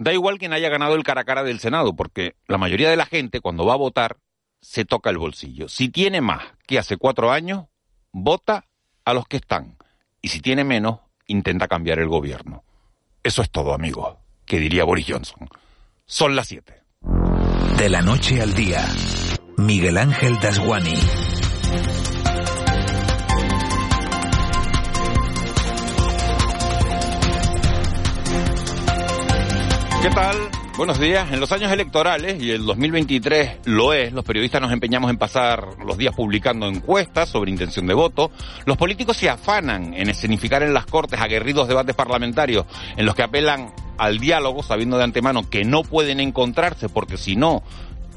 Da igual quien haya ganado el cara a cara del Senado, porque la mayoría de la gente cuando va a votar se toca el bolsillo. Si tiene más que hace cuatro años, vota a los que están. Y si tiene menos, intenta cambiar el gobierno. Eso es todo, amigos, que diría Boris Johnson. Son las siete. De la noche al día, Miguel Ángel Dasguani. ¿Qué tal? Buenos días. En los años electorales, y el 2023 lo es, los periodistas nos empeñamos en pasar los días publicando encuestas sobre intención de voto. Los políticos se afanan en escenificar en las cortes aguerridos debates parlamentarios en los que apelan al diálogo, sabiendo de antemano que no pueden encontrarse porque si no,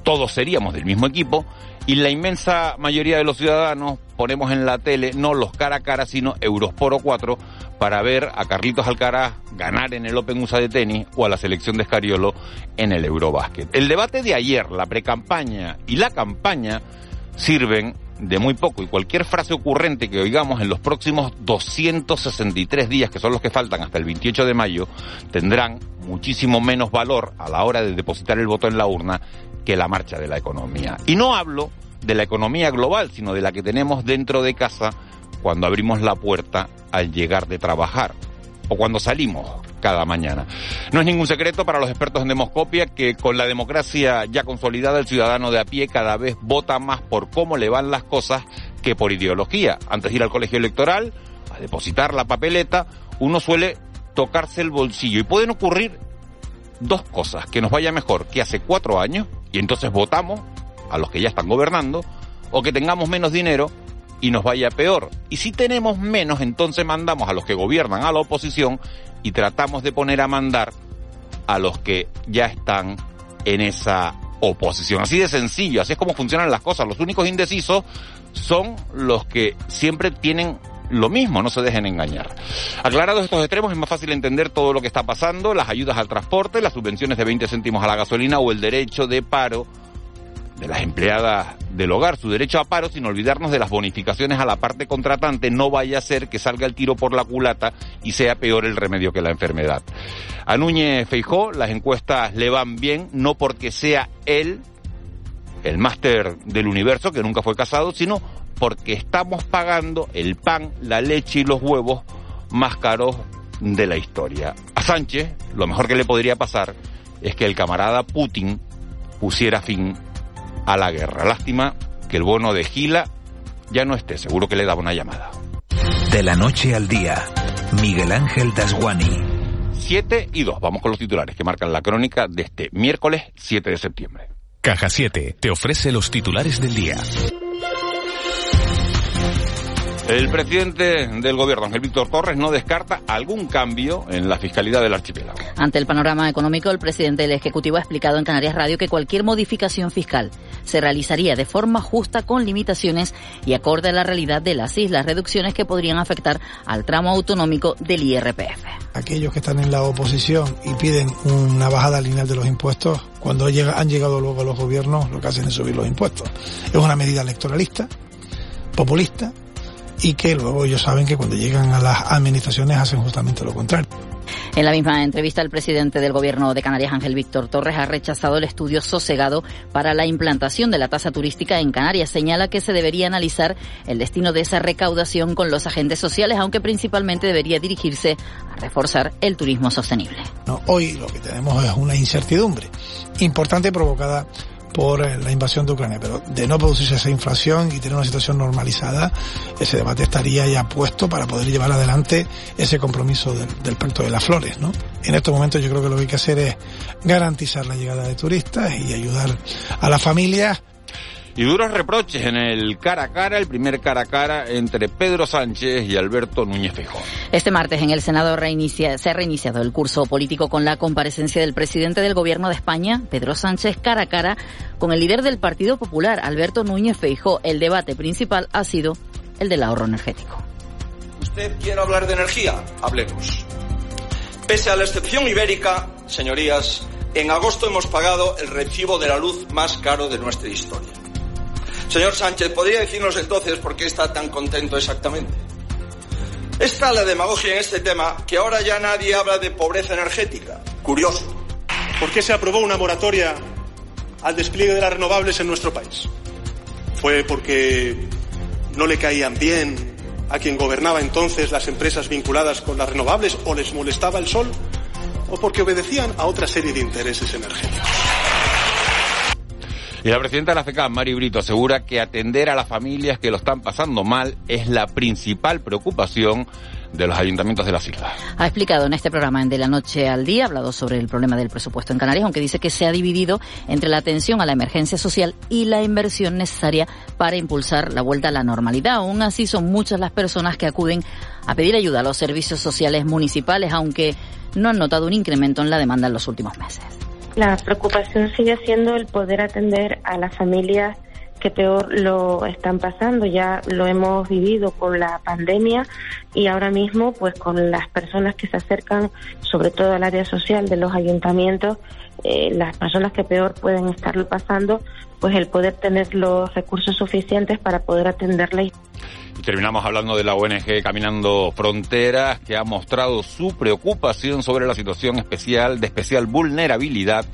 todos seríamos del mismo equipo. Y la inmensa mayoría de los ciudadanos ponemos en la tele no los cara a cara, sino Eurosporo 4 para ver a Carlitos Alcaraz ganar en el Open USA de tenis o a la selección de Escariolo en el Eurobásquet. El debate de ayer, la precampaña y la campaña sirven de muy poco y cualquier frase ocurrente que oigamos en los próximos 263 días, que son los que faltan hasta el 28 de mayo, tendrán muchísimo menos valor a la hora de depositar el voto en la urna que la marcha de la economía. Y no hablo de la economía global, sino de la que tenemos dentro de casa cuando abrimos la puerta al llegar de trabajar o cuando salimos cada mañana. No es ningún secreto para los expertos en demoscopia que con la democracia ya consolidada el ciudadano de a pie cada vez vota más por cómo le van las cosas que por ideología. Antes de ir al colegio electoral, a depositar la papeleta, uno suele tocarse el bolsillo y pueden ocurrir dos cosas, que nos vaya mejor que hace cuatro años y entonces votamos a los que ya están gobernando, o que tengamos menos dinero y nos vaya peor. Y si tenemos menos, entonces mandamos a los que gobiernan a la oposición y tratamos de poner a mandar a los que ya están en esa oposición. Así de sencillo, así es como funcionan las cosas. Los únicos indecisos son los que siempre tienen lo mismo, no se dejen engañar. Aclarados estos extremos, es más fácil entender todo lo que está pasando, las ayudas al transporte, las subvenciones de 20 céntimos a la gasolina o el derecho de paro de las empleadas del hogar, su derecho a paro, sin olvidarnos de las bonificaciones a la parte contratante, no vaya a ser que salga el tiro por la culata y sea peor el remedio que la enfermedad. A Núñez Feijó las encuestas le van bien, no porque sea él el máster del universo, que nunca fue casado, sino porque estamos pagando el pan, la leche y los huevos más caros de la historia. A Sánchez, lo mejor que le podría pasar es que el camarada Putin pusiera fin a la guerra. Lástima que el bono de Gila ya no esté, seguro que le daba una llamada. De la noche al día, Miguel Ángel Dasguani. 7 y 2, vamos con los titulares que marcan la crónica de este miércoles 7 de septiembre. Caja 7 te ofrece los titulares del día. El presidente del gobierno, Ángel Víctor Torres, no descarta algún cambio en la fiscalidad del archipiélago. Ante el panorama económico, el presidente del Ejecutivo ha explicado en Canarias Radio que cualquier modificación fiscal se realizaría de forma justa con limitaciones y acorde a la realidad de las islas, reducciones que podrían afectar al tramo autonómico del IRPF. Aquellos que están en la oposición y piden una bajada lineal de los impuestos, cuando han llegado luego a los gobiernos, lo que hacen es subir los impuestos. Es una medida electoralista, populista, y que luego ellos saben que cuando llegan a las administraciones hacen justamente lo contrario. En la misma entrevista, el presidente del Gobierno de Canarias, Ángel Víctor Torres, ha rechazado el estudio sosegado para la implantación de la tasa turística en Canarias. Señala que se debería analizar el destino de esa recaudación con los agentes sociales, aunque principalmente debería dirigirse a reforzar el turismo sostenible. No, hoy lo que tenemos es una incertidumbre importante provocada por eh, la invasión de Ucrania, pero de no producirse esa inflación y tener una situación normalizada, ese debate estaría ya puesto para poder llevar adelante ese compromiso del, del pacto de las flores, ¿no? En estos momentos yo creo que lo que hay que hacer es garantizar la llegada de turistas y ayudar a las familias Y duros reproches en el cara a cara, el primer cara a cara entre Pedro Sánchez y Alberto Núñez Feijóo. Este martes en el Senado se ha reiniciado el curso político con la comparecencia del presidente del Gobierno de España, Pedro Sánchez, cara a cara con el líder del Partido Popular, Alberto Núñez Feijóo. El debate principal ha sido el del ahorro energético. ¿Usted quiere hablar de energía? Hablemos. Pese a la excepción ibérica, señorías, en agosto hemos pagado el recibo de la luz más caro de nuestra historia. Señor Sánchez, ¿podría decirnos entonces por qué está tan contento exactamente? Está la demagogia en este tema que ahora ya nadie habla de pobreza energética. Curioso. ¿Por qué se aprobó una moratoria al despliegue de las renovables en nuestro país? ¿Fue porque no le caían bien a quien gobernaba entonces las empresas vinculadas con las renovables o les molestaba el sol? ¿O porque obedecían a otra serie de intereses energéticos? Y la presidenta de la FECAM, Mari Brito, asegura que atender a las familias que lo están pasando mal es la principal preocupación de los ayuntamientos de las islas. Ha explicado en este programa en De la Noche al Día, ha hablado sobre el problema del presupuesto en Canarias, aunque dice que se ha dividido entre la atención a la emergencia social y la inversión necesaria para impulsar la vuelta a la normalidad. Aún así, son muchas las personas que acuden a pedir ayuda a los servicios sociales municipales, aunque no han notado un incremento en la demanda en los últimos meses. La preocupación sigue siendo el poder atender a las familias que peor lo están pasando. Ya lo hemos vivido con la pandemia y ahora mismo, pues con las personas que se acercan, sobre todo al área social de los ayuntamientos, eh, las personas que peor pueden estarlo pasando, pues el poder tener los recursos suficientes para poder atenderles. Y terminamos hablando de la ONG Caminando Fronteras, que ha mostrado su preocupación sobre la situación especial, de especial vulnerabilidad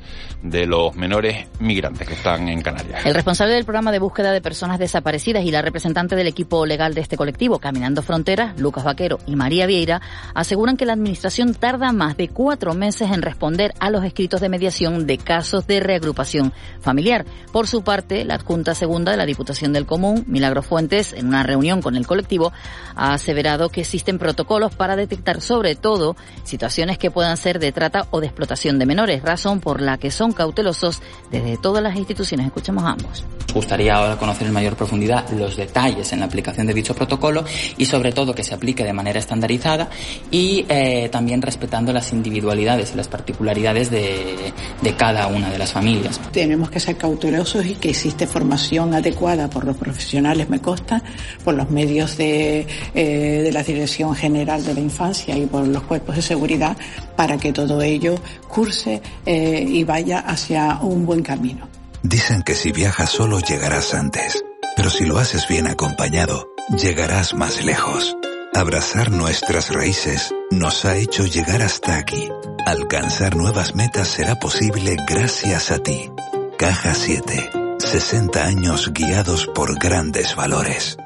de los menores migrantes que están en Canarias. El responsable del programa de búsqueda de personas desaparecidas y la representante del equipo legal de este colectivo, Caminando Fronteras, Lucas Vaquero y María Vieira, aseguran que la Administración tarda más de cuatro meses en responder a los escritos de mediación de casos de reagrupación familiar. Por su parte, la adjunta segunda de la Diputación del Común, Milagro Fuentes, en una reunión con el colectivo, ha aseverado que existen protocolos para detectar sobre todo situaciones que puedan ser de trata o de explotación de menores, razón por la que son cautelosos desde todas las instituciones. Escuchemos a ambos. Nos gustaría ahora conocer en mayor profundidad los detalles en la aplicación de dicho protocolo y sobre todo que se aplique de manera estandarizada y eh, también respetando las individualidades y las particularidades de, de cada una de las familias. Tenemos que ser cautelosos y que existe formación adecuada por los profesionales, me consta, por los medios de, eh, de la Dirección General de la Infancia y por los cuerpos de seguridad para que todo ello curse eh, y vaya hacia un buen camino. Dicen que si viajas solo llegarás antes, pero si lo haces bien acompañado, llegarás más lejos. Abrazar nuestras raíces nos ha hecho llegar hasta aquí. Alcanzar nuevas metas será posible gracias a ti. Caja 7. 60 años guiados por grandes valores.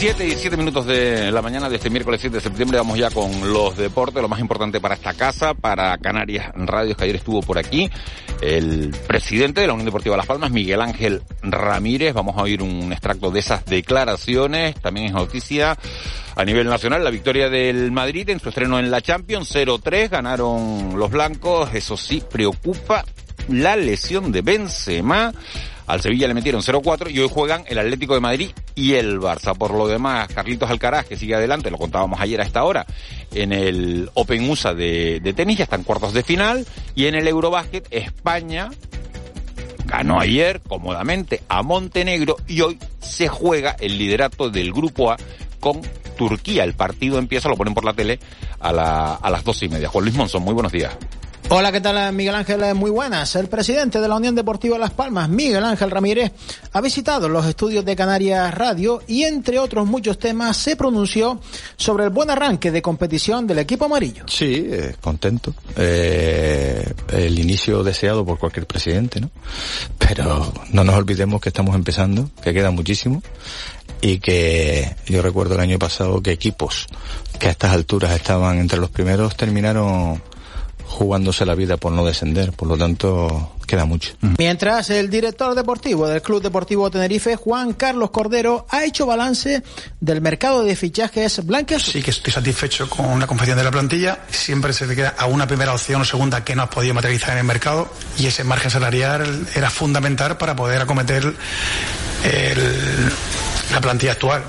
7 y 7 minutos de la mañana de este miércoles 7 de septiembre vamos ya con los deportes, lo más importante para esta casa, para Canarias Radios, que ayer estuvo por aquí, el presidente de la Unión Deportiva Las Palmas, Miguel Ángel Ramírez. Vamos a oír un extracto de esas declaraciones. También es noticia a nivel nacional la victoria del Madrid en su estreno en la Champions, 0-3, ganaron los blancos. Eso sí, preocupa la lesión de Benzema. Al Sevilla le metieron 0-4 y hoy juegan el Atlético de Madrid y el Barça. Por lo demás, Carlitos Alcaraz, que sigue adelante, lo contábamos ayer a esta hora, en el Open USA de, de tenis, ya están cuartos de final. Y en el Eurobásquet, España ganó ayer cómodamente a Montenegro y hoy se juega el liderato del Grupo A con Turquía. El partido empieza, lo ponen por la tele, a, a las dos y media. Juan Luis Monzón, muy buenos días. Hola, ¿qué tal Miguel Ángel? Muy buenas. El presidente de la Unión Deportiva Las Palmas, Miguel Ángel Ramírez, ha visitado los estudios de Canarias Radio y entre otros muchos temas se pronunció sobre el buen arranque de competición del equipo amarillo. Sí, eh, contento. Eh, el inicio deseado por cualquier presidente, ¿no? Pero no nos olvidemos que estamos empezando, que queda muchísimo y que yo recuerdo el año pasado que equipos que a estas alturas estaban entre los primeros terminaron jugándose la vida por no descender. Por lo tanto, queda mucho. Mientras el director deportivo del Club Deportivo Tenerife, Juan Carlos Cordero, ha hecho balance del mercado de fichajes blancos. Sí que estoy satisfecho con la confección de la plantilla. Siempre se te queda a una primera opción o segunda que no has podido materializar en el mercado y ese margen salarial era fundamental para poder acometer el, la plantilla actual,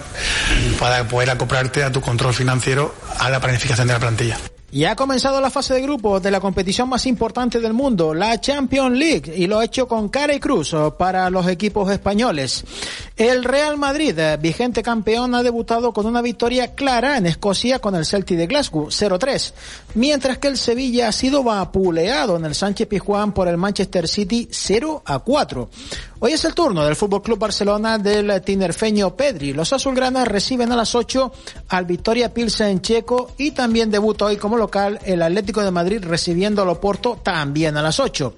para poder acoplarte a tu control financiero a la planificación de la plantilla. Y ha comenzado la fase de grupos de la competición más importante del mundo, la Champions League, y lo ha hecho con cara y cruz para los equipos españoles. El Real Madrid, eh, vigente campeón, ha debutado con una victoria clara en Escocia con el Celtic de Glasgow, 0-3, mientras que el Sevilla ha sido vapuleado en el Sánchez Pizjuán por el Manchester City 0-4. Hoy es el turno del Fútbol Club Barcelona del tinerfeño Pedri. Los azulgranas reciben a las 8 al Victoria Pilsen checo y también debuta hoy como local el Atlético de Madrid recibiendo al Oporto también a las 8.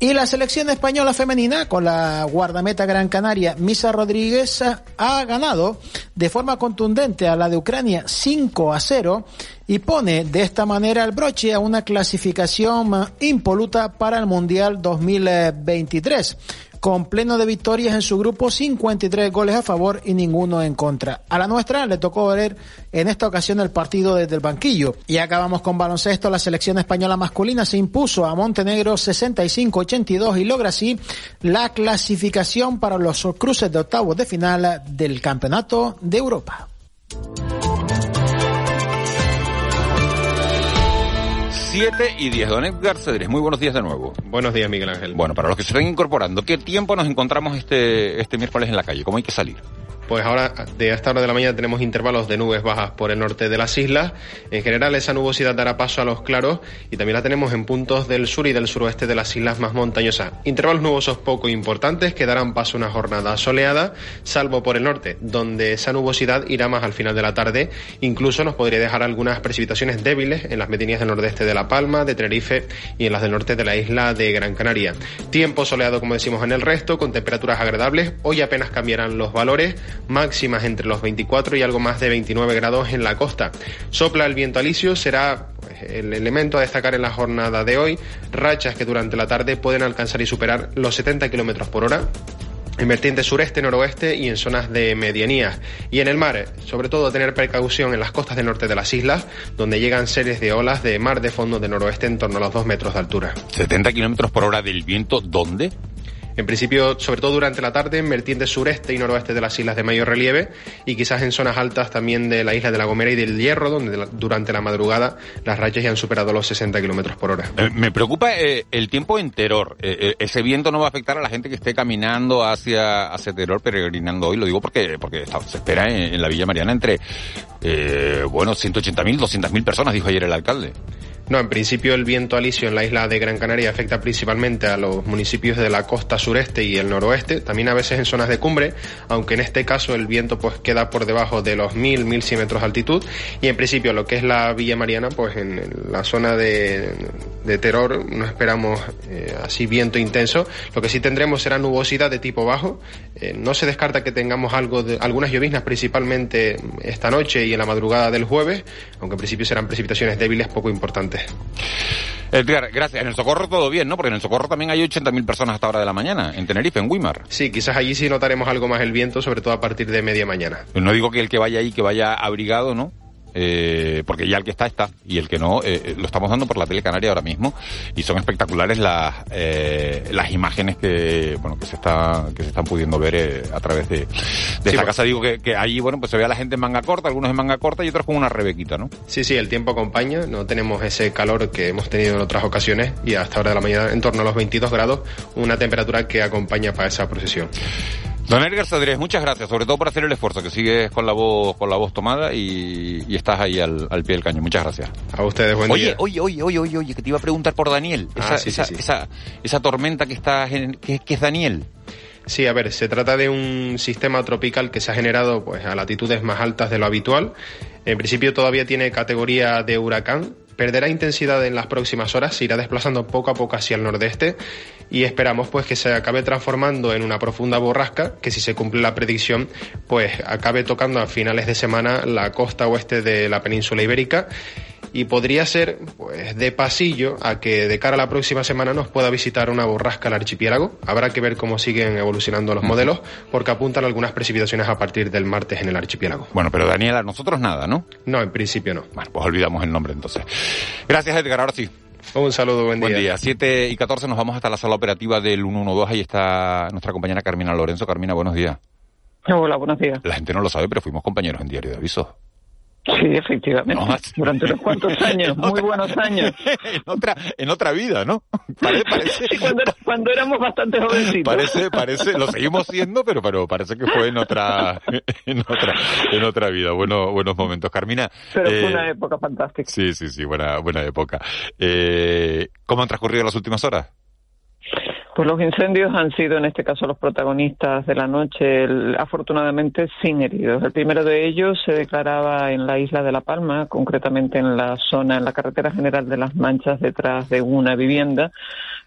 Y la selección española femenina, con la guardameta gran canaria Misa Rodríguez, ha ganado de forma contundente a la de Ucrania 5 a 0 y pone de esta manera el broche a una clasificación impoluta para el Mundial 2023 con pleno de victorias en su grupo, 53 goles a favor y ninguno en contra. A la nuestra le tocó ver en esta ocasión el partido desde el banquillo. Y acabamos con baloncesto, la selección española masculina se impuso a Montenegro 65-82 y logra así la clasificación para los cruces de octavos de final del Campeonato de Europa. 7 y 10. Don Edgar Cedres, muy buenos días de nuevo. Buenos días, Miguel Ángel. Bueno, para los que se están incorporando, ¿qué tiempo nos encontramos este, este miércoles en la calle? ¿Cómo hay que salir? Pues ahora, de esta hora de la mañana, tenemos intervalos de nubes bajas por el norte de las islas. En general, esa nubosidad dará paso a los claros y también la tenemos en puntos del sur y del suroeste de las islas más montañosas. Intervalos nubosos poco importantes que darán paso a una jornada soleada, salvo por el norte, donde esa nubosidad irá más al final de la tarde. Incluso nos podría dejar algunas precipitaciones débiles en las medianías del nordeste de La Palma, de Tenerife y en las del norte de la isla de Gran Canaria. Tiempo soleado, como decimos, en el resto, con temperaturas agradables. Hoy apenas cambiarán los valores máximas entre los 24 y algo más de 29 grados en la costa. Sopla el viento alisio, será pues, el elemento a destacar en la jornada de hoy, rachas que durante la tarde pueden alcanzar y superar los 70 kilómetros por hora en vertiente sureste, noroeste y en zonas de medianías. Y en el mar, sobre todo tener precaución en las costas del norte de las islas, donde llegan series de olas de mar de fondo de noroeste en torno a los 2 metros de altura. ¿70 kilómetros por hora del viento dónde? En principio, sobre todo durante la tarde, en vertientes sureste y noroeste de las islas de mayor relieve y quizás en zonas altas también de la isla de La Gomera y del Hierro, donde durante la madrugada las rachas ya han superado los 60 kilómetros por hora. Eh, me preocupa eh, el tiempo en Teror. Eh, ese viento no va a afectar a la gente que esté caminando hacia, hacia Teror, peregrinando hoy. Lo digo porque, porque se espera en, la Villa Mariana entre, bueno, 180.000, 200.000 personas, dijo ayer el alcalde. No, en principio el viento alisio en la isla de Gran Canaria afecta principalmente a los municipios de la costa sureste y el noroeste, también a veces en zonas de cumbre, aunque en este caso el viento pues queda por debajo de los 1000, 1100 metros de altitud. Y en principio lo que es la Villa Mariana, pues en la zona de, de terror no esperamos eh, así viento intenso, lo que sí tendremos será nubosidad de tipo bajo, eh, no se descarta que tengamos algo de, algunas lloviznas principalmente esta noche y en la madrugada del jueves, aunque en principio serán precipitaciones débiles poco importantes. Edgar, gracias. En el Socorro todo bien, ¿no? Porque en el Socorro también hay 80.000 personas hasta hora de la mañana, en Tenerife, en Wimar. Sí, quizás allí sí notaremos algo más el viento, sobre todo a partir de media mañana. No digo que el que vaya ahí, que vaya abrigado, ¿no? Eh, porque ya el que está está. Y el que no eh, eh, lo estamos dando por la tele canaria ahora mismo. Y son espectaculares las eh, las imágenes que bueno que se está que se están pudiendo ver eh, a través de, de esta pues. casa. Digo que, que allí bueno pues se ve a la gente en manga corta algunos en manga corta y otros con una rebequita no sí sí el tiempo acompaña. No tenemos ese calor que hemos tenido en otras ocasiones y hasta ahora de la mañana en torno a los 22 grados una temperatura que acompaña para esa procesión Don Edgar Sadrés, muchas gracias, sobre todo por hacer el esfuerzo, que sigues con la voz, con la voz tomada y, estás ahí al, pie del caño. Muchas gracias. A ustedes, buen oye, día. Oye, oye, oye, oye, oye, que te iba a preguntar por Daniel. Ah, esa, esa, esa, tormenta que está, que, que es Daniel. Sí, a ver, se trata de un sistema tropical que se ha generado pues a latitudes más altas de lo habitual. En principio todavía tiene categoría de huracán, perderá intensidad en las próximas horas, se irá desplazando poco a poco hacia el nordeste y esperamos pues que se acabe transformando en una profunda borrasca que si se cumple la predicción pues acabe tocando a finales de semana la costa oeste de la península ibérica y podría ser pues de pasillo a que de cara a la próxima semana nos pueda visitar una borrasca al archipiélago. Habrá que ver cómo siguen evolucionando los modelos porque apuntan algunas precipitaciones a partir del martes en el archipiélago. Bueno, pero Daniela, nosotros nada, ¿no? No, en principio no. Bueno, pues olvidamos el nombre entonces. Gracias, Edgar. Ahora sí. Un saludo, buen día. Buen día. 7 y 14 nos vamos hasta la sala operativa del 112. Ahí está nuestra compañera Carmina Lorenzo. Carmina, buenos días. Hola, buenos días. La gente no lo sabe, pero fuimos compañeros en Diario de Avisos. Sí, efectivamente. No, Durante unos cuantos años, muy buenos años. en otra, en otra vida, ¿no? Parece, parece, Sí, cuando, era- cuando éramos bastante jovencitos. parece, parece, lo seguimos siendo, pero, pero parece que fue en otra, en otra, en otra vida. Bueno, buenos momentos. Carmina. Pero fue eh, una época fantástica. Sí, sí, sí, buena, buena época. Eh, ¿Cómo han transcurrido las últimas horas? Pues los incendios han sido en este caso los protagonistas de la noche, afortunadamente sin heridos. El primero de ellos se declaraba en la isla de La Palma, concretamente en la zona, en la carretera general de las Manchas, detrás de una vivienda.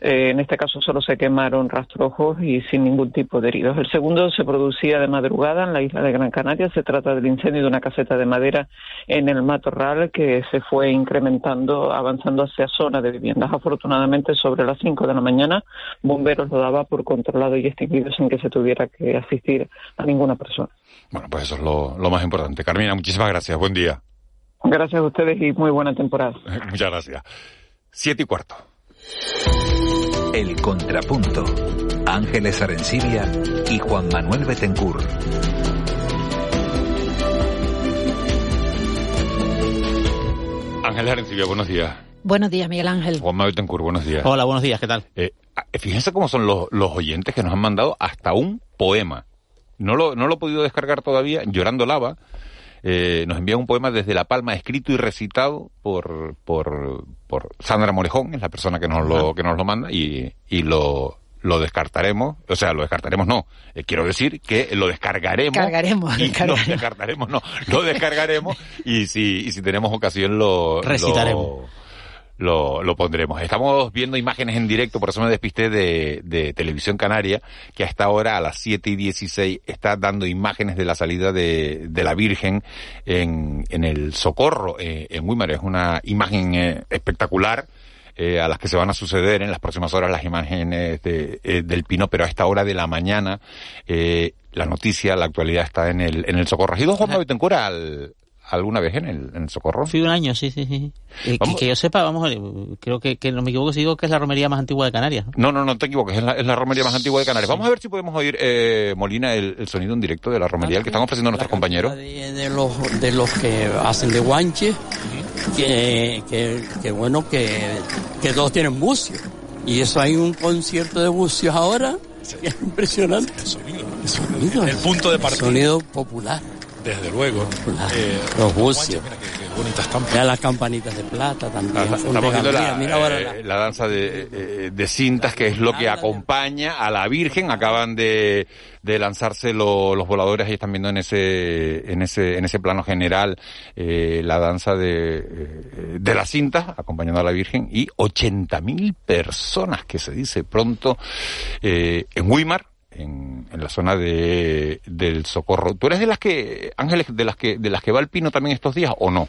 Eh, en este caso solo se quemaron rastrojos y sin ningún tipo de heridos. El segundo se producía de madrugada en la isla de Gran Canaria. Se trata del incendio de una caseta de madera en el matorral que se fue incrementando, avanzando hacia zona de viviendas. Afortunadamente, sobre las 5 de la mañana, bomberos lo daba por controlado y extinguido sin que se tuviera que asistir a ninguna persona. Bueno, pues eso es lo, lo más importante. Carmina, muchísimas gracias. Buen día. Gracias a ustedes y muy buena temporada. Muchas gracias. Siete y cuarto. El Contrapunto. Ángeles Arencibia y Juan Manuel Betencur. Ángel Arencibia, buenos días. Buenos días, Miguel Ángel. Juan Manuel Betancourt, buenos días. Hola, buenos días, ¿qué tal? Eh, fíjense cómo son los, los oyentes que nos han mandado hasta un poema. No lo, no lo he podido descargar todavía. Llorando Lava eh, nos envía un poema desde La Palma, escrito y recitado por, por, por Sandra Morejón, es la persona que nos lo, que nos lo manda, y, y lo, lo descartaremos. O sea, lo descartaremos no. Eh, quiero decir que lo descargaremos. Cargaremos, Y descargaremos. No, descartaremos no. Lo descargaremos y si, y si tenemos ocasión lo... Recitaremos. lo- lo, lo pondremos. Estamos viendo imágenes en directo, por eso me despisté de, de Televisión Canaria, que a esta hora, a las 7 y 16, está dando imágenes de la salida de, de la Virgen en, en el Socorro, eh, en Guimar. Es una imagen eh, espectacular. eh, a las que se van a suceder en las próximas horas las imágenes de, eh, del Pino, pero a esta hora de la mañana eh, la noticia, la actualidad está en el, en el Socorro. ¿Has ido Juan Betancourt, al alguna vez en el, en el Socorro? Fui un año, sí, sí, sí. Eh, que, yo sepa, vamos a ver, creo que, que no me equivoco si digo que es la romería más antigua de Canarias. ¿no? No, no, no te equivoques, es la, es la romería más antigua de Canarias. Vamos a ver si podemos oír, eh, Molina, el, el sonido en directo de la romería, el que están ofreciendo nuestros compañeros. de, de los de los que hacen de guanche que, que, que bueno que, que todos tienen bucios y eso hay un concierto de bucios ahora que es impresionante sonido, El punto de partida. sonido popular Desde luego. Eh, los bucios Mira qué, qué bonita estampa. Mira las campanitas de plata también Ah, Estamos viendo la, eh, la- la danza de, eh, de cintas, que es lo que acompaña a la Virgen. Acaban de, de lanzarse lo- los voladores, ahí están viendo en ese, en ese, en ese plano general eh, la danza de, de las cintas, acompañando a la Virgen, y 80.000 personas, que se dice pronto, eh, en Weimar, en, en la zona de, del Socorro. ¿Tú eres de las que, Ángeles, de las que, de las que va al Pino también estos días o no?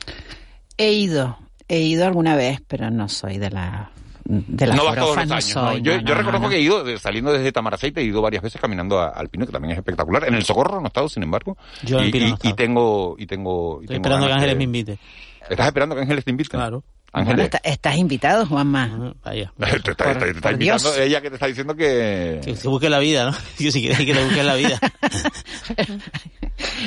He ido, he ido alguna vez, pero no soy de la de las no vas todos los no años, soy, ¿no? Yo, no, yo no, reconozco no. que he ido, saliendo desde Tamaraceite, he ido varias veces caminando a- al Pino, que también es espectacular. En el Socorro no he estado, sin embargo. Yo en y, el Pino y- tengo, y tengo, y Estoy tengo esperando que Ángeles de- me invite. ¿Estás esperando que Ángeles te invite? Claro. Bueno, está- estás invitado, Juanma. Vaya. te está, te está- te está por invitando Dios. ella que te está diciendo que... Que se busque la vida, ¿no? Yo si quieres que le busque la vida.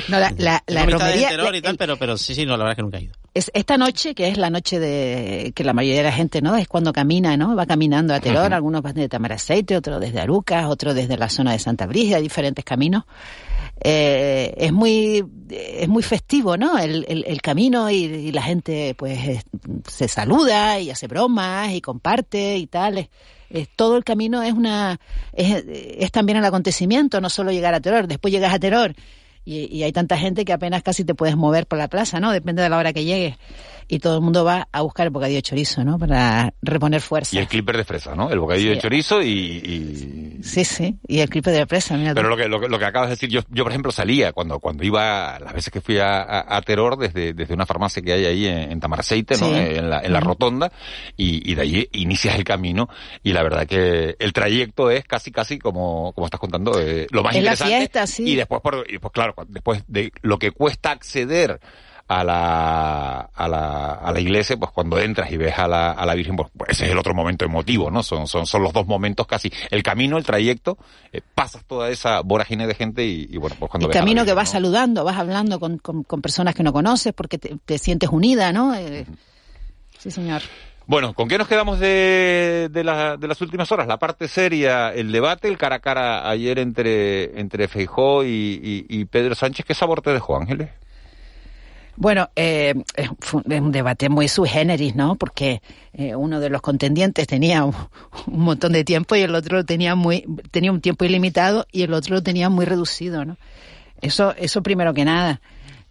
No, la, la, la romería, de terror y tal, pero, pero sí, sí, no, la verdad es que nunca he ido. es esta noche, que es la noche de que la mayoría de la gente, ¿no? Es cuando camina, ¿no? Va caminando a Teror, algunos van desde Tamaraceite, otros desde Arucas, otros desde la zona de Santa Brígida, diferentes caminos. Eh, es muy es muy festivo, ¿no? El, el, el camino y, y la gente pues es- se saluda y hace bromas y comparte y tal. Es- es- todo el camino es una es, es también el acontecimiento, no solo llegar a Teror, después llegas a Teror y, y hay tanta gente que apenas casi te puedes mover por la plaza, ¿no? Depende de la hora que llegues. Y todo el mundo va a buscar el bocadillo de chorizo, ¿no? Para reponer fuerza. Y el clipper de fresa, ¿no? El bocadillo Sí. de chorizo y, y- Sí, sí, y el clipe de presa, mira. Pero lo que, lo, que- lo que acabas de decir, yo, yo por ejemplo salía cuando, cuando iba, las veces que fui a, a, a Teror desde, desde una farmacia que hay ahí en, en Tamaraceite, ¿no? Sí. Eh, en la, en la rotonda, y, y de ahí inicias el camino, y la verdad que el trayecto es casi, casi como, como estás contando, eh, lo más Es la interesante. fiesta, sí. Y después, por, y después, claro, después de lo que cuesta acceder a la, a la, a la iglesia, pues cuando entras y ves a la, a la Virgen, pues, pues ese es el otro momento emotivo, ¿no? Son, son, son los dos momentos casi, el camino, el trayecto, eh, pasas toda esa vorágine de gente y, y bueno, pues cuando el ves a la camino que vas ¿no? saludando, vas hablando con, con, con personas que no conoces porque te, te sientes unida, ¿no? Eh, sí, señor. Bueno, ¿con qué nos quedamos de, de, la- de las últimas horas? La parte seria, el debate, el cara a cara ayer entre, entre Feijó y, y, y Pedro Sánchez. ¿Qué sabor te dejó, Ángeles? Bueno, eh, es un debate muy sui generis, ¿no? Porque eh, uno de los contendientes tenía un, montón de tiempo y el otro lo tenía muy tenía un tiempo ilimitado y el otro lo tenía muy reducido, ¿no? Eso eso primero que nada.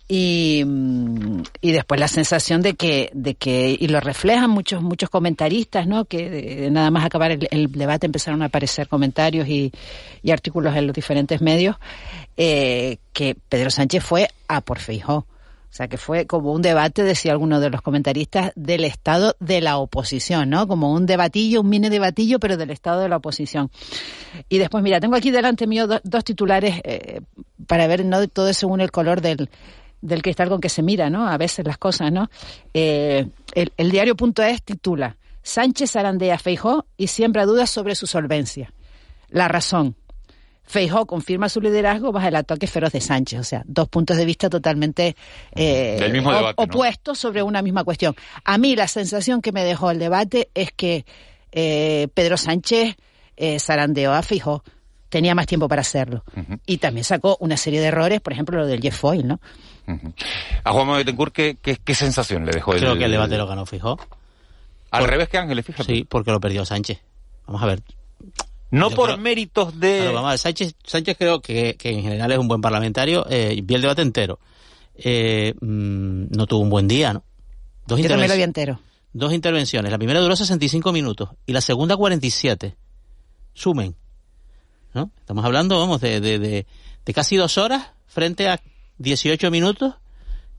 Y, mm, y después la sensación de que de que y lo reflejan muchos muchos comentaristas, ¿no? Que de- nada más acabar el, el debate empezaron a aparecer comentarios y, y artículos en los diferentes medios eh, que Pedro Sánchez fue a por Feijó. O sea, que fue como un debate, decía alguno de los comentaristas, del estado de la oposición, ¿no? Como un debatillo, un mini debatillo, pero del estado de la oposición. Y después, mira, tengo aquí delante mío do- dos titulares eh, para ver, ¿no? Todo según el color del, del cristal con que se mira, ¿no? A veces las cosas, ¿no? Eh, el, el diario.es titula Sánchez zarandea a Feijó y siembra dudas sobre su solvencia. La razón. Feijó confirma su liderazgo bajo el ataque feroz de Sánchez. O sea, dos puntos de vista totalmente eh, Del mismo o- debate, ¿no? opuestos sobre una misma cuestión. A mí la sensación que me dejó el debate es que eh, Pedro Sánchez eh, zarandeó a Feijó. Tenía más tiempo para hacerlo. Y también sacó una serie de errores, por ejemplo, lo del Jeff Foyle, ¿no? A Juan Betancourt, ¿qué, qué, qué sensación le dejó Creo que el debate lo ganó Fijó. Al revés que Ángeles, fíjate. Sí, porque lo perdió Sánchez. Vamos a ver. No Yo por creo- méritos de... Claro, vamos a ver, Sánchez, Sánchez creo que, que en general es un buen parlamentario. Eh, vi el debate entero. Eh, mm, no tuvo un buen día, ¿no? Dos, Yo también lo vi interven- entero. dos intervenciones. La primera duró 65 minutos y la segunda 47. Sumen. ¿No? Estamos hablando, vamos, de, de, de, de casi dos horas frente a 18 minutos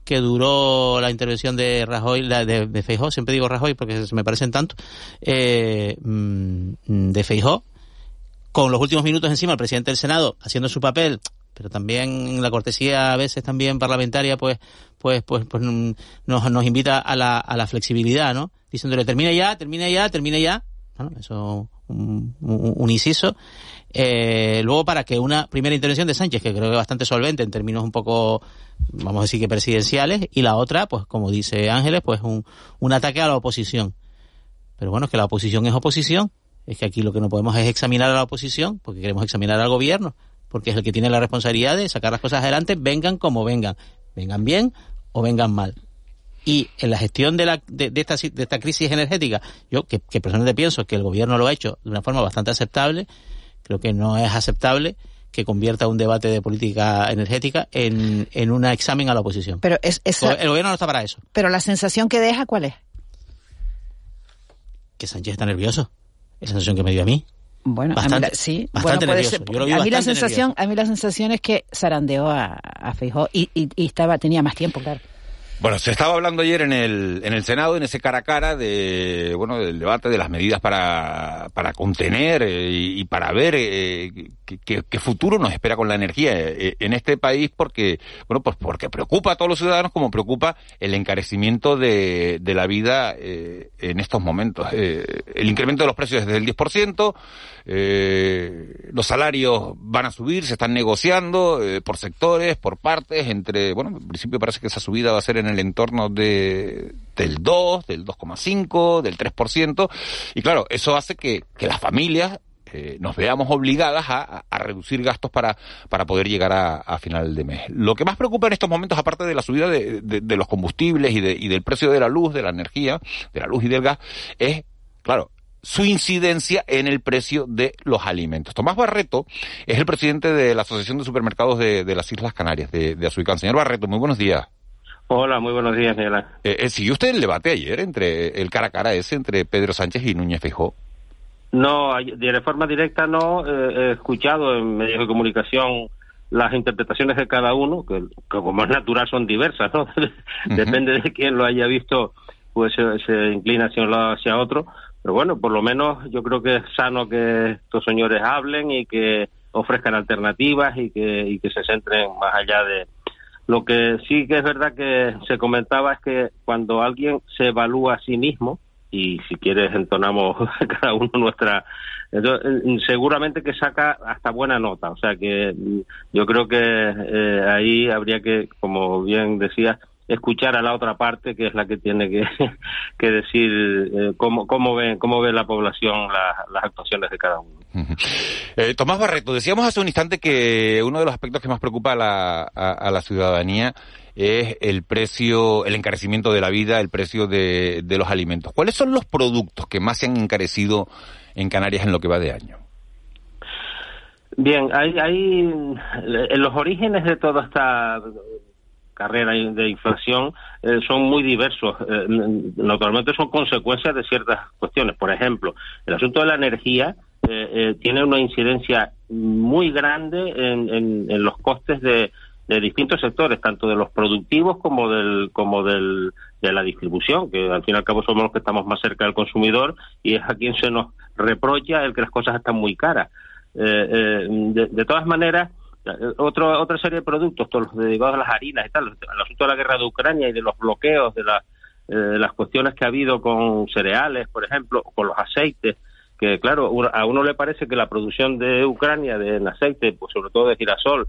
que duró la intervención de Rajoy, la de, de Feijó, siempre digo Rajoy porque se me parecen tanto, eh, mm, de Feijó, con los últimos minutos encima el presidente del Senado haciendo su papel, pero también la cortesía a veces también parlamentaria, pues, pues, pues, pues mm, nos, nos invita a la, a la flexibilidad, ¿no? Diciéndole termina ya, termina ya, termina ya. Bueno, eso un, un- inciso. Eh, luego para que una primera intervención de Sánchez, que creo que es bastante solvente en términos un poco, vamos a decir que presidenciales, y la otra, pues como dice Ángeles, pues un, un ataque a la oposición. Pero bueno, es que la oposición es oposición. Es que aquí lo que no podemos es examinar a la oposición, porque queremos examinar al gobierno, porque es el que tiene la responsabilidad de sacar las cosas adelante, vengan como vengan, vengan bien o vengan mal. Y en la gestión de, la, de, de esta, si- de esta crisis energética, yo que, que personalmente pienso que el gobierno lo ha hecho de una forma bastante aceptable, creo que no es aceptable que convierta un debate de política energética en, en un examen a la oposición. Pero es esa, El gobierno no está para eso. pero la sensación que deja, ¿cuál es? Que Sánchez está nervioso. Es la sensación que me dio a mí. Bueno, a mí Bastante- la- sí, bastante bueno, puede nervioso. ser. Yo lo vi a mí la bastante sensación, nervioso. a mí la sensación es que zarandeó a, a Feijó y, y, y estaba tenía más tiempo, claro. Bueno, se estaba hablando ayer en el, en el Senado, en ese cara a cara, de, bueno, del debate de las medidas para, para contener eh, y, para ver eh, qué, futuro nos espera con la energía eh, en este país, porque, bueno, pues porque preocupa a todos los ciudadanos como preocupa el encarecimiento de, de la vida eh, en estos momentos. Eh, el incremento de los precios es del 10%, eh, los salarios van a subir, se están negociando eh, por sectores, por partes, entre, bueno, en principio parece que esa subida va a ser en el entorno de, del 2, del 2,5, del 3%, y claro, eso hace que, que las familias eh, nos veamos obligadas a, a- reducir gastos para, para poder llegar a, a final de mes. Lo que más preocupa en estos momentos, aparte de la subida de, de- de los combustibles y, de- y del precio de la luz, de la energía, de la luz y del gas, es, claro, su incidencia en el precio de los alimentos. Tomás Barreto es el presidente de la Asociación de Supermercados de, de las Islas Canarias, de, de Azuicán. Señor Barreto, muy buenos días. Hola, muy buenos días, Miguel. Eh, eh, ¿Siguió usted el debate ayer entre el cara a cara ese entre Pedro Sánchez y Núñez Feijóo? No, de forma directa no. eh, he escuchado en medios de comunicación las interpretaciones de cada uno, que, que como es natural son diversas, ¿no? Depende de quién lo haya visto, pues se, se inclina hacia un lado hacia otro. Pero bueno, por lo menos yo creo que es sano que estos señores hablen y que ofrezcan alternativas y que, y que se centren más allá de, lo que sí que es verdad que se comentaba es que cuando alguien se evalúa a sí mismo, y si quieres entonamos cada uno nuestra, entonces, eh, seguramente que saca hasta buena nota. O sea que mm, yo creo que eh, ahí habría que, como bien decías, escuchar a la otra parte, que es la que tiene que, que decir eh, cómo, cómo, ve, cómo ve la población la- las actuaciones de cada uno. Eh, Tomás Barreto, decíamos hace un instante que uno de los aspectos que más preocupa a la, a, a la ciudadanía es el precio, el encarecimiento de la vida, el precio de, de los alimentos. ¿Cuáles son los productos que más se han encarecido en Canarias en lo que va de año? Bien, hay, hay en los orígenes de toda esta carrera de inflación eh, son muy diversos. Eh, naturalmente son consecuencias de ciertas cuestiones. Por ejemplo, el asunto de la energía eh, eh, tiene una incidencia muy grande en, en- los costes de, de distintos sectores, tanto de los productivos como del como del de la distribución, que al fin y al cabo somos los que estamos más cerca del consumidor y es a quien se nos reprocha el que las cosas están muy caras. De, de todas maneras, otro, otra serie de productos, todos los dedicados a las harinas y tal, el asunto de la guerra de Ucrania y de los bloqueos, de, eh, de las cuestiones que ha habido con cereales, por ejemplo, con los aceites, que claro, a uno le parece que la producción de Ucrania de aceite, pues sobre todo de girasol,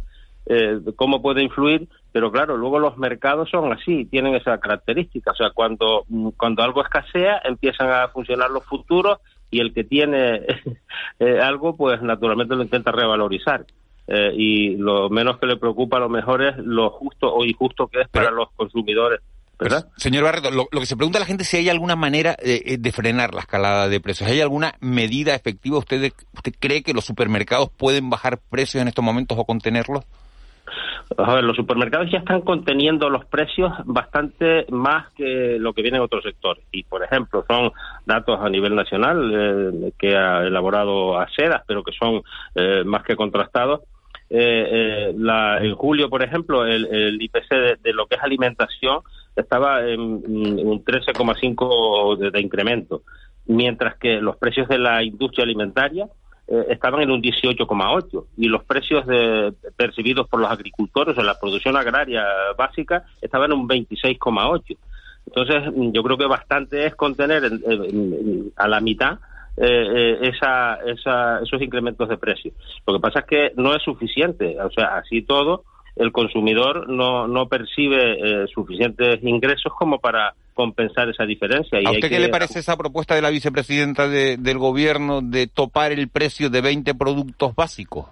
eh, cómo puede influir, pero claro, luego los mercados son así, tienen esa característica, o sea, cuando, mm, cuando algo escasea, empiezan a funcionar los futuros y el que tiene eh, algo, pues naturalmente lo intenta revalorizar. Eh, y lo menos que le preocupa a lo mejor es lo justo o injusto que es para los consumidores. ¿verdad? Señor Barreto, lo, lo que se pregunta a la gente es si hay alguna manera eh, eh, de frenar la escalada de precios. ¿Hay alguna medida efectiva? ¿Usted, ¿Usted cree que los supermercados pueden bajar precios en estos momentos o contenerlos? Los supermercados ya están conteniendo los precios bastante más que lo que viene en otros sectores. Y, por ejemplo, son datos a nivel nacional eh, que ha elaborado ASEDAS, pero que son eh, más que contrastados. Eh, eh, la- en julio, por ejemplo, el, el IPC de, lo que es alimentación estaba en, un 13,5 de, de incremento, mientras que los precios de la industria alimentaria eh, estaban en un 18,8 y los precios de- percibidos por los agricultores en la producción agraria básica estaban en un 26,8. Entonces, mm, yo creo que bastante es contener en- a la mitad eh, eh, esa, esa- esos incrementos de precios. Lo que pasa es que no es suficiente. O sea, así todo, el consumidor no, no percibe eh, suficientes ingresos como para compensar esa diferencia. Y ¿A hay usted qué que- le parece esa propuesta de la vicepresidenta de- del gobierno de topar el precio de 20 productos básicos?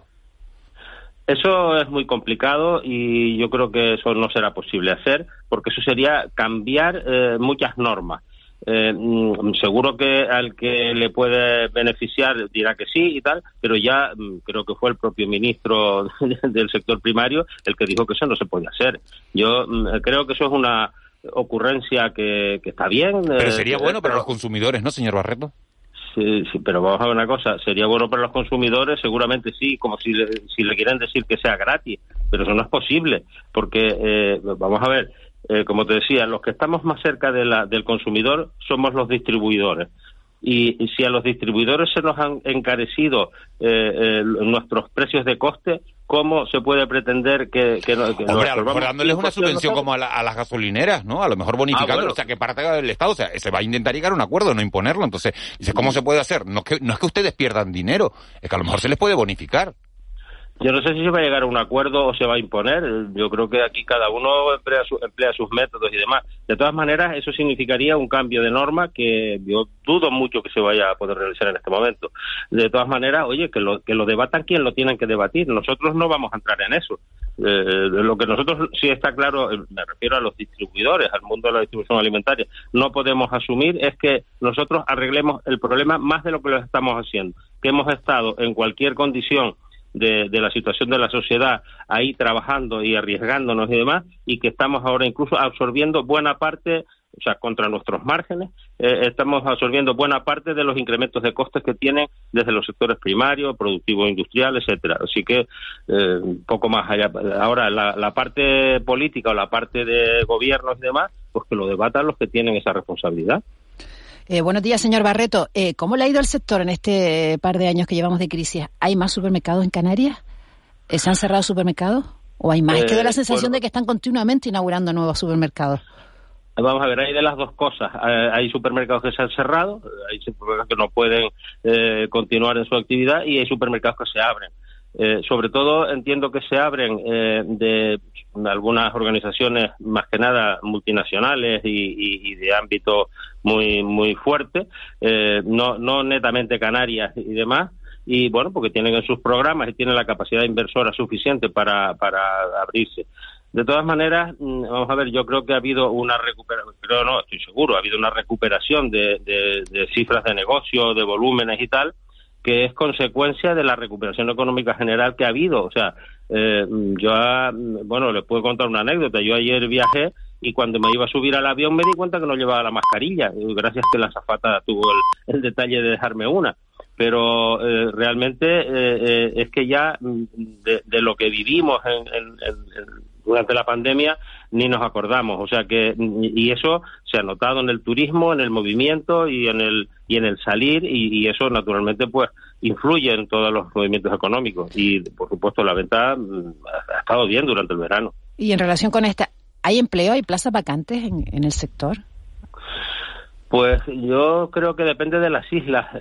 Eso es muy complicado y yo creo que eso no será posible hacer porque eso sería cambiar eh, muchas normas. Eh, mm, seguro que al que le puede beneficiar dirá que sí y tal, pero ya mm, creo que fue el propio ministro del sector primario el que dijo que eso no se puede hacer. Yo mm, creo que eso es una ocurrencia que, que está bien. Pero eh, sería bueno para los consumidores, ¿no, señor Barreto? Sí, sí, pero vamos a ver una cosa, sería bueno para los consumidores, seguramente sí, como si le, si le quieren decir que sea gratis, pero eso no es posible, porque eh, vamos a ver, eh, como te decía, los que estamos más cerca de la, del consumidor somos los distribuidores. Y, y si a los distribuidores se nos han encarecido eh, eh, nuestros precios de coste, ¿cómo se puede pretender que, que, no- que Hombre, a lo mejor absorbamos dándoles una subvención como a, la- a las gasolineras, ¿no? A lo mejor bonificando, Ah, bueno. o sea, que parte del Estado, o sea, se va a intentar llegar a un acuerdo, no imponerlo. Entonces, dice, ¿cómo se puede hacer? No es, que, no es que ustedes pierdan dinero, es que a lo mejor se les puede bonificar. Yo no sé si se va a llegar a un acuerdo o se va a imponer. Yo creo que aquí cada uno emplea, su- emplea sus métodos y demás. De todas maneras, eso significaría un cambio de norma que yo dudo mucho que se vaya a poder realizar en este momento. De todas maneras, oye, que lo, que lo debatan quien lo tienen que debatir. Nosotros no vamos a entrar en eso. Eh, lo que nosotros sí está claro, eh, me refiero a los distribuidores, al mundo de la distribución alimentaria, no podemos asumir es que nosotros arreglemos el problema más de lo que lo estamos haciendo. Que hemos estado en cualquier condición de, de, la situación de la sociedad ahí trabajando y arriesgándonos y demás, y que estamos ahora incluso absorbiendo buena parte o sea, contra nuestros márgenes, eh, estamos absorbiendo buena parte de los incrementos de costes que tienen desde los sectores primarios, productivo industrial, etcétera. Así que eh, poco más allá. Ahora, la, la, parte política o la parte de gobiernos y demás, pues que lo debatan los que tienen esa responsabilidad. Eh, buenos días, señor Barreto. Eh, ¿Cómo le ha ido el sector en este par de años que llevamos de crisis? ¿Hay más supermercados en Canarias? Eh, ¿Se han cerrado supermercados? ¿O hay más? es que da la sensación bueno. de que están continuamente inaugurando nuevos supermercados. Vamos a ver, hay de las dos cosas. Eh, Hay supermercados que se han cerrado, eh, hay supermercados que no pueden eh, continuar en su actividad y hay supermercados que se abren. Eh, sobre todo entiendo que se abren eh, de algunas organizaciones más que nada multinacionales y, y, y de ámbito muy muy fuerte, eh, no, no netamente Canarias y demás, y bueno, porque tienen en sus programas y tienen la capacidad inversora suficiente para, para abrirse. De todas maneras, mm, vamos a ver, yo creo que ha habido una recuperación, creo no, estoy seguro, ha habido una recuperación de, de, cifras de negocio, de volúmenes y tal, que es consecuencia de la recuperación económica general que ha habido. O sea, eh, yo, ah, bueno, les puedo contar una anécdota. Yo ayer viajé y cuando me iba a subir al avión me di cuenta que no llevaba la mascarilla, gracias que la zafata tuvo el, detalle de dejarme una. Pero eh, realmente eh, eh, es que ya mm, de, lo que vivimos en, durante la pandemia ni nos acordamos. O sea que y eso se ha notado en el turismo, en el movimiento y en el y en el salir y, y eso naturalmente pues influye en todos los movimientos económicos y por supuesto la venta mm, ha estado bien durante el verano. Y en relación con esta, ¿hay empleo, hay plazas vacantes en, en el sector? Pues yo creo que depende de las islas.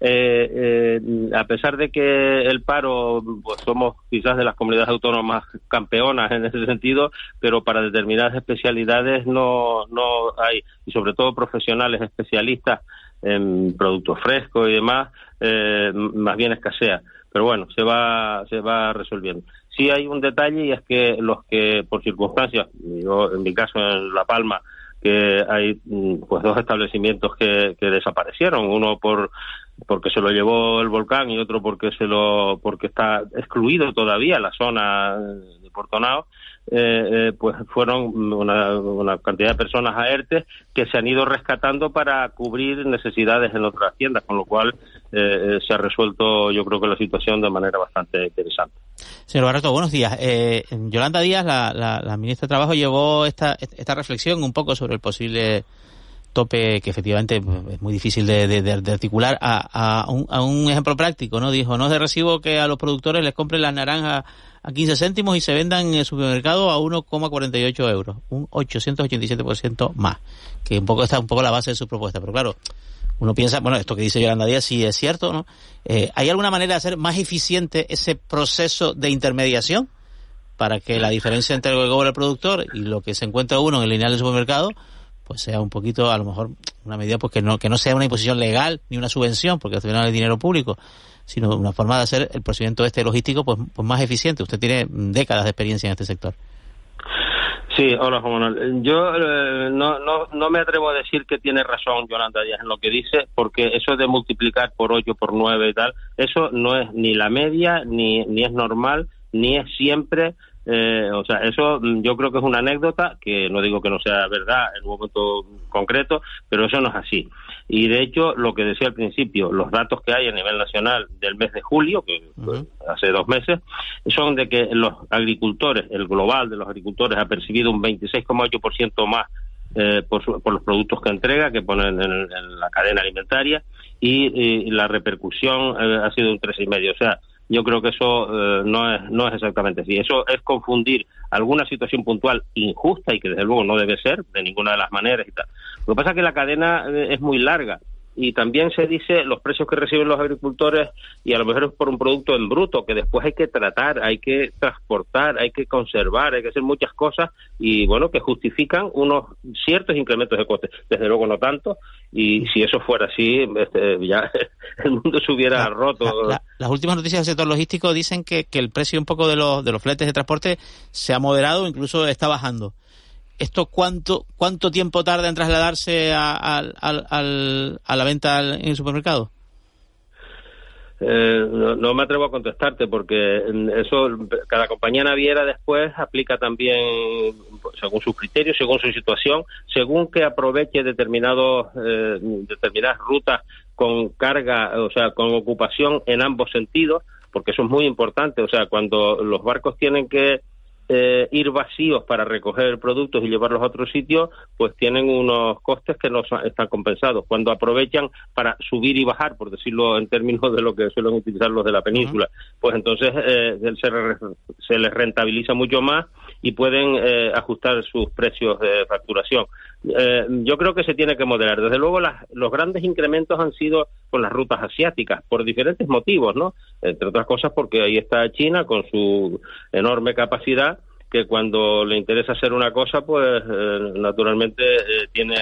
Eh, eh, eh, a pesar de que el paro, pues somos quizás de las comunidades autónomas campeonas en ese sentido, pero para determinadas especialidades no, no hay, y sobre todo profesionales especialistas en productos frescos y demás, eh, más bien escasea. Pero bueno, se va, se va resolviendo. Sí hay un detalle y es que los que por circunstancias, yo en mi caso en La Palma, que hay pues dos establecimientos que, que, desaparecieron uno por porque se lo llevó el volcán y otro porque se lo porque está excluido todavía la zona de Portonao eh, eh, pues fueron una, una, cantidad de personas a ERTE que se han ido rescatando para cubrir necesidades en otras tiendas, con lo cual eh, se ha resuelto yo creo que la situación de manera bastante interesante. Señor Barreto, buenos días. Eh, Yolanda Díaz, la, la, la, ministra de Trabajo, llevó esta, esta reflexión un poco sobre el posible tope que efectivamente es muy difícil de articular a, a, un, a, un, ejemplo práctico, ¿no? Dijo, no es de recibo que a los productores les compren las naranjas a 15 céntimos y se vendan en el supermercado a 1,48 euros, un 887% más, que un poco está un poco la base de su propuesta, pero claro, uno piensa, bueno, esto que dice Yolanda Díaz sí es cierto, ¿no? Eh, ¿Hay alguna manera de hacer más eficiente ese proceso de intermediación para que la diferencia entre lo que cobra el productor y lo que se encuentra uno en el lineal del supermercado pues sea un poquito, a lo mejor, una medida pues que no, que no sea una imposición legal ni una subvención, porque al final es dinero público, sino una forma de hacer el procedimiento este logístico pues, pues más eficiente. Usted tiene décadas de experiencia en este sector. Sí, hola Juan Manuel. Yo eh, no, no, no me atrevo a decir que tiene razón Yolanda Díaz en lo que dice, porque eso de multiplicar por 8, por 9 y tal, eso no es ni la media, ni, ni es normal, ni es siempre eh, o sea, eso yo creo que es una anécdota, que no digo que no sea verdad en un momento concreto, pero eso no es así. Y de hecho, lo que decía al principio, los datos que hay a nivel nacional del mes de julio, que uh -huh. hace dos meses, son de que los agricultores, el global de los agricultores ha percibido un 26,8% más eh, por, su, por, los productos que entrega, que ponen en, en la cadena alimentaria, y, y la repercusión eh, ha sido un 3,5%. O sea, yo creo que eso eh, no, es, no es exactamente así. Eso es confundir alguna situación puntual injusta y que desde luego no debe ser de ninguna de las maneras y tal. Lo que pasa es que la cadena eh, es muy larga y también se dice los precios que reciben los agricultores y a lo mejor es por un producto en bruto que después hay que tratar, hay que transportar, hay que conservar, hay que hacer muchas cosas y bueno, que justifican unos ciertos incrementos de costes. Desde luego no tanto y si eso fuera así, este, ya el mundo se hubiera la, roto. La, la, las últimas noticias del sector logístico dicen que, que el precio un poco de los, de los fletes de transporte se ha moderado, incluso está bajando. ¿Esto cuánto cuánto tiempo tarda en trasladarse a, a, a, la venta en el supermercado? Eh, no, me atrevo a contestarte porque eso cada compañía naviera después aplica también según sus criterios, según su situación, según que aproveche determinados eh, determinadas rutas con carga, o sea, con ocupación en ambos sentidos, porque eso es muy importante. O sea, cuando los barcos tienen que eh, ir vacíos para recoger productos y llevarlos a otro sitio, pues tienen unos costes que no están compensados. Cuando aprovechan para subir y bajar, por decirlo en términos de lo que suelen utilizar los de la península, pues entonces eh, se, les rentabiliza mucho más y pueden eh, ajustar sus precios de facturación. yo creo que se tiene que moderar. Desde luego, los grandes incrementos han sido con las rutas asiáticas, por diferentes motivos, ¿no? Entre otras cosas porque ahí está China con su enorme capacidad que cuando le interesa hacer una cosa, pues eh, naturalmente eh, tiene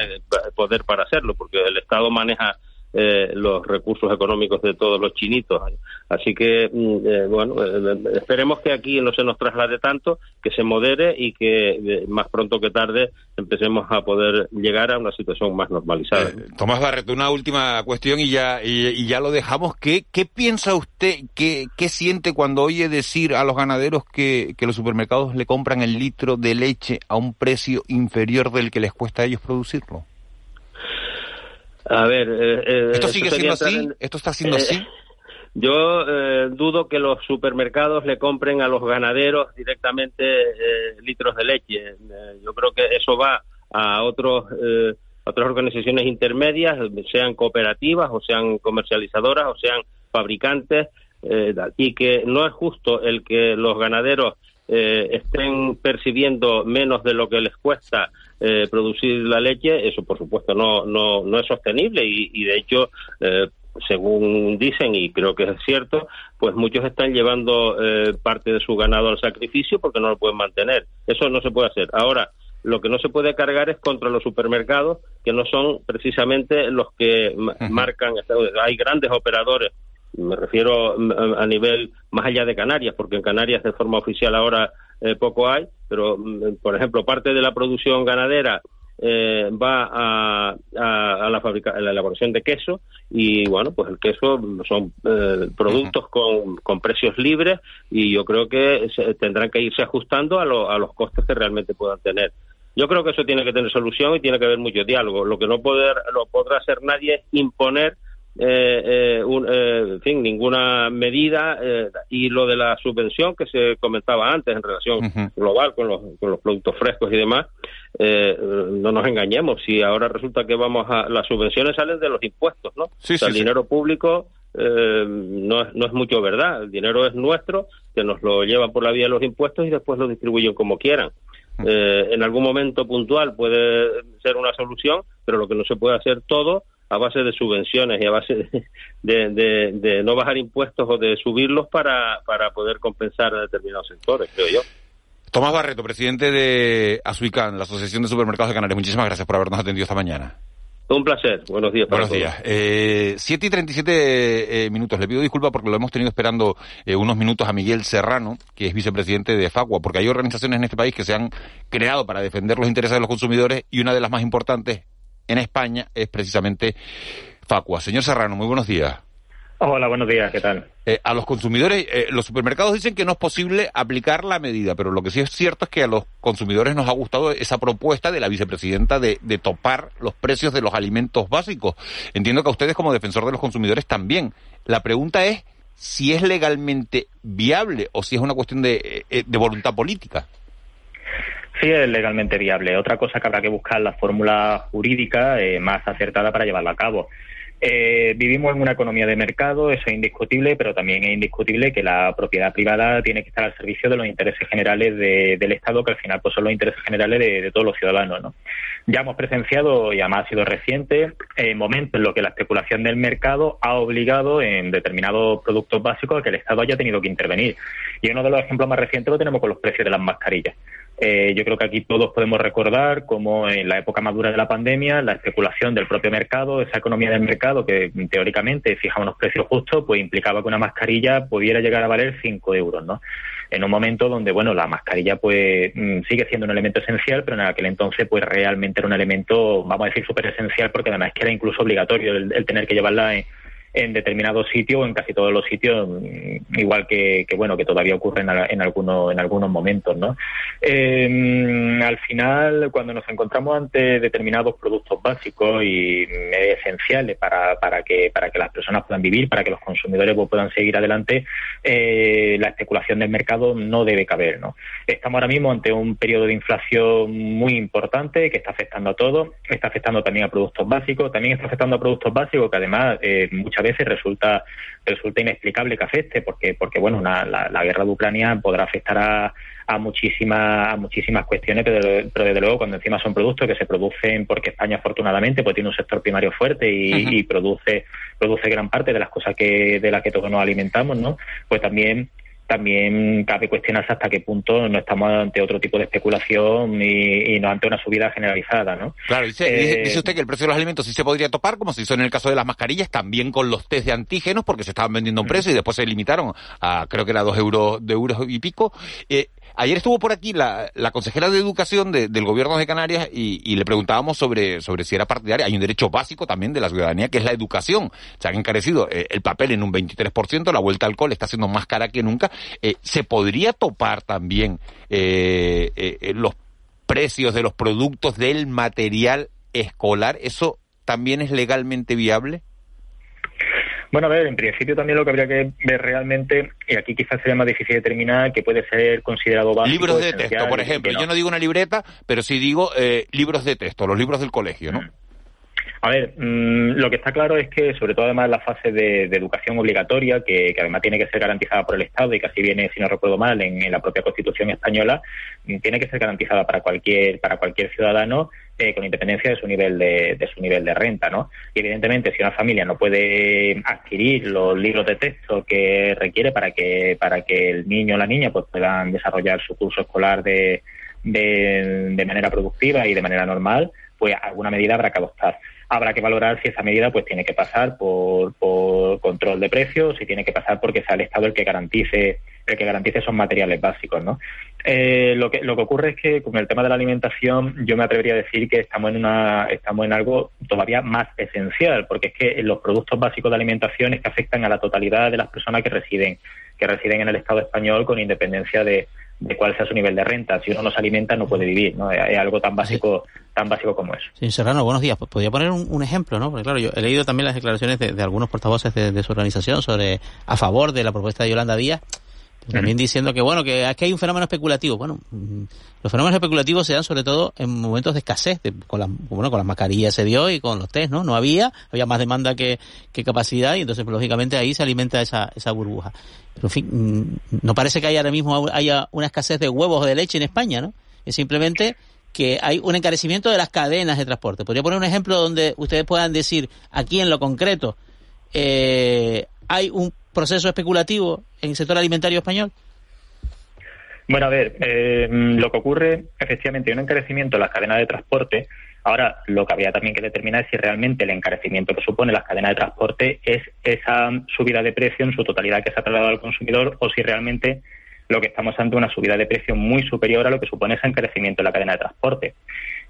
poder para hacerlo, porque el Estado maneja eh, los recursos económicos de todos los chinitos. Así que, mm, eh, bueno, eh, esperemos que aquí no se nos traslade tanto, que se modere y que más pronto que tarde empecemos a poder llegar a una situación más normalizada. Tomás Barreto, una última cuestión y ya, y, ya lo dejamos. ¿Qué, ¿Qué piensa usted, qué, qué siente cuando oye decir a los ganaderos que, que los supermercados le compran el litro de leche a un precio inferior del que les cuesta a ellos producirlo? A ver, eh, eh, ¿esto sigue siendo así? ¿Esto está siendo así? Eh, yo dudo que los supermercados le compren a los ganaderos directamente litros de leche. yo creo que eso va a otros otras organizaciones intermedias, sean cooperativas o sean comercializadoras o sean fabricantes, y que no es justo el que los ganaderos estén percibiendo menos de lo que les cuesta eh, producir la leche, eso por supuesto no, no, no es sostenible y, de hecho, eh, según dicen, y creo que es cierto, pues muchos están llevando eh, parte de su ganado al sacrificio porque no lo pueden mantener. Eso no se puede hacer. Ahora, lo que no se puede cargar es contra los supermercados, que no son precisamente los que marcan. Hay grandes operadores, me refiero a nivel más allá de Canarias, porque en Canarias de forma oficial ahora eh, poco hay, pero mm, por ejemplo parte de la producción ganadera eh, va a, la, fabrica, la elaboración de queso y bueno, pues el queso son eh, productos con, con, precios libres y yo creo que tendrán que irse ajustando a, a los costes que realmente puedan tener. Yo creo que eso tiene que tener solución y tiene que haber mucho diálogo. Lo que no poder, lo podrá hacer nadie es imponer eh, eh, eh, en fin, ninguna medida y lo de la subvención que se comentaba antes en relación global con los, con los productos frescos y demás, no nos engañemos, si ahora resulta que vamos a las subvenciones salen de los impuestos, ¿no? el dinero público no, es, no es mucho verdad, el dinero es nuestro, que nos lo llevan por la vía de los impuestos y después lo distribuyen como quieran. en algún momento puntual puede ser una solución, pero lo que no se puede hacer todo a base de subvenciones y a base de, no bajar impuestos o de subirlos para, para poder compensar a determinados sectores, creo yo. Tomás Barreto, presidente de ASUICAN, la Asociación de Supermercados de Canarias, muchísimas gracias por habernos atendido esta mañana. Un placer. Buenos días. Buenos días. Eh, 7 y 37 eh, minutos. Le pido disculpas porque lo hemos tenido esperando eh, unos minutos a Miguel Serrano, que es vicepresidente de FACUA, porque hay organizaciones en este país que se han creado para defender los intereses de los consumidores y una de las más importantes en España es precisamente Facua. Señor Serrano, muy buenos días. Hola, buenos días, ¿qué tal? Eh, a los consumidores, eh, los supermercados dicen que no es posible aplicar la medida, pero lo que sí es cierto es que a los consumidores nos ha gustado esa propuesta de la vicepresidenta de, de topar los precios de los alimentos básicos. Entiendo que a ustedes como defensor de los consumidores también. La pregunta es si es legalmente viable o si es una cuestión de, eh, de voluntad política sí es legalmente viable. Otra cosa que habrá que buscar la fórmula jurídica eh, más acertada para llevarla a cabo. Eh, vivimos en una economía de mercado, eso es indiscutible, pero también es indiscutible que la propiedad privada tiene que estar al servicio de los intereses generales del Estado, que al final pues, son los intereses generales de, todos los ciudadanos. ¿no? Ya hemos presenciado, y además ha sido reciente, momentos en los que la especulación del mercado ha obligado en determinados productos básicos a que el Estado haya tenido que intervenir. Y uno de los ejemplos más recientes lo tenemos con los precios de las mascarillas. Eh, yo creo que aquí todos podemos recordar cómo en la época madura de la pandemia, la especulación del propio mercado, esa economía del mercado que teóricamente fijaba unos precios justos, pues implicaba que una mascarilla pudiera llegar a valer 5 euros, ¿no? En un momento donde, bueno, la mascarilla pues mm, sigue siendo un elemento esencial, pero en aquel entonces pues realmente era un elemento, vamos a decir, súper esencial porque además que era incluso obligatorio el, tener que llevarla en, en determinados sitios o en casi todos los sitios, mm, igual que, que bueno, que todavía ocurre en, en, algunos, en algunos momentos, ¿no? Eh, al final, cuando nos encontramos ante determinados productos básicos y esenciales para, para, que, para que las personas puedan vivir, para que los consumidores pues, puedan seguir adelante, eh, la especulación del mercado no debe caber, ¿no? Estamos ahora mismo ante un periodo de inflación muy importante que está afectando a todo, está afectando también a productos básicos, también está afectando a productos básicos que además eh, muchas veces resulta resulta inexplicable que afecte porque porque bueno la, la, guerra de Ucrania podrá afectar a, a muchísimas a muchísimas cuestiones pero, pero, desde luego cuando encima son productos que se producen porque España afortunadamente pues tiene un sector primario fuerte y, uh -huh. y produce produce gran parte de las cosas que de las que todos nos alimentamos no pues también también cabe cuestionarse hasta qué punto no estamos ante otro tipo de especulación y, y no ante una subida generalizada, ¿no? Claro, dice, eh, dice, usted que el precio de los alimentos sí se podría topar, como se hizo en el caso de las mascarillas, también con los test de antígenos, porque se estaban vendiendo a un precio y después se limitaron a, creo que era dos euros, de euros y pico. Eh, Ayer estuvo por aquí la, la consejera de Educación de, del Gobierno de Canarias y, y, le preguntábamos sobre, sobre si era partidaria. Hay un derecho básico también de la ciudadanía que es la educación. Se han encarecido eh, el papel en un 23%, la vuelta al alcohol está siendo más cara que nunca. Eh, ¿Se podría topar también eh, eh, los precios de los productos del material escolar? ¿Eso también es legalmente viable? Bueno, a ver, en principio también lo que habría que ver realmente, y aquí quizás sería más difícil determinar, que puede ser considerado básico. Libros de texto, por ejemplo. No. Yo no digo una libreta, pero sí digo eh, libros de texto, los libros del colegio, ¿no? Mm. A ver, mmm, lo que está claro es que, sobre todo además la fase de, educación obligatoria, que, que, además tiene que ser garantizada por el Estado y que así viene, si no recuerdo mal, en, la propia Constitución española, mm, tiene que ser garantizada para cualquier para cualquier ciudadano eh, con independencia de su nivel de, de, su nivel de renta, ¿no? Y evidentemente, si una familia no puede adquirir los libros de texto que requiere para que para que el niño o la niña pues puedan desarrollar su curso escolar de, de manera productiva y de manera normal, pues alguna medida habrá que adoptar habrá que valorar si esa medida pues tiene que pasar por, por control de precios, si tiene que pasar porque sea el Estado el que garantice el que garantice esos materiales básicos, ¿no? Eh, lo que lo que ocurre es que con el tema de la alimentación yo me atrevería a decir que estamos en una estamos en algo todavía más esencial, porque es que los productos básicos de alimentación es que afectan a la totalidad de las personas que residen que residen en el Estado español con independencia de, de cuál sea su nivel de renta. Si uno no se alimenta no puede vivir, ¿no? Es algo tan básico sí. tan básico como eso. Sí, Serrano, buenos días. Pues podría poner un, un, ejemplo, ¿no? Porque claro, yo he leído también las declaraciones de, de algunos portavoces de, de, su organización sobre a favor de la propuesta de Yolanda Díaz también diciendo que bueno que aquí hay un fenómeno especulativo. Bueno los fenómenos especulativos se dan sobre todo en momentos de escasez de, con las bueno con las mascarillas se dio y con los test no no había había más demanda que, que capacidad y entonces pues, lógicamente ahí se alimenta esa esa burbuja. Pero en fin no parece que haya ahora mismo haya una escasez de huevos o de leche en España no es simplemente que hay un encarecimiento de las cadenas de transporte. Podría poner un ejemplo donde ustedes puedan decir aquí en lo concreto eh, hay un proceso especulativo en el sector alimentario español? Bueno, a ver, eh, lo que ocurre, efectivamente, hay un encarecimiento en las cadenas de transporte. Ahora, lo que habría también que determinar es si realmente el encarecimiento que supone las cadenas de transporte es esa subida de precio en su totalidad que se ha trasladado al consumidor o si realmente lo que estamos ante una subida de precio muy superior a lo que supone ese encarecimiento en la cadena de transporte.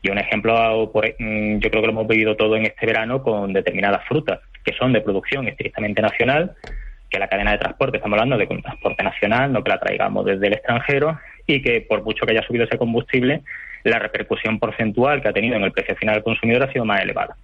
Y un ejemplo, por, mm, yo creo que lo hemos vivido todo en este verano con determinadas frutas que son de producción estrictamente nacional, que la cadena de transporte, estamos hablando de un transporte nacional, no que la traigamos desde el extranjero, y que por mucho que haya subido ese combustible, la repercusión porcentual que ha tenido en el precio final del consumidor ha sido más elevada.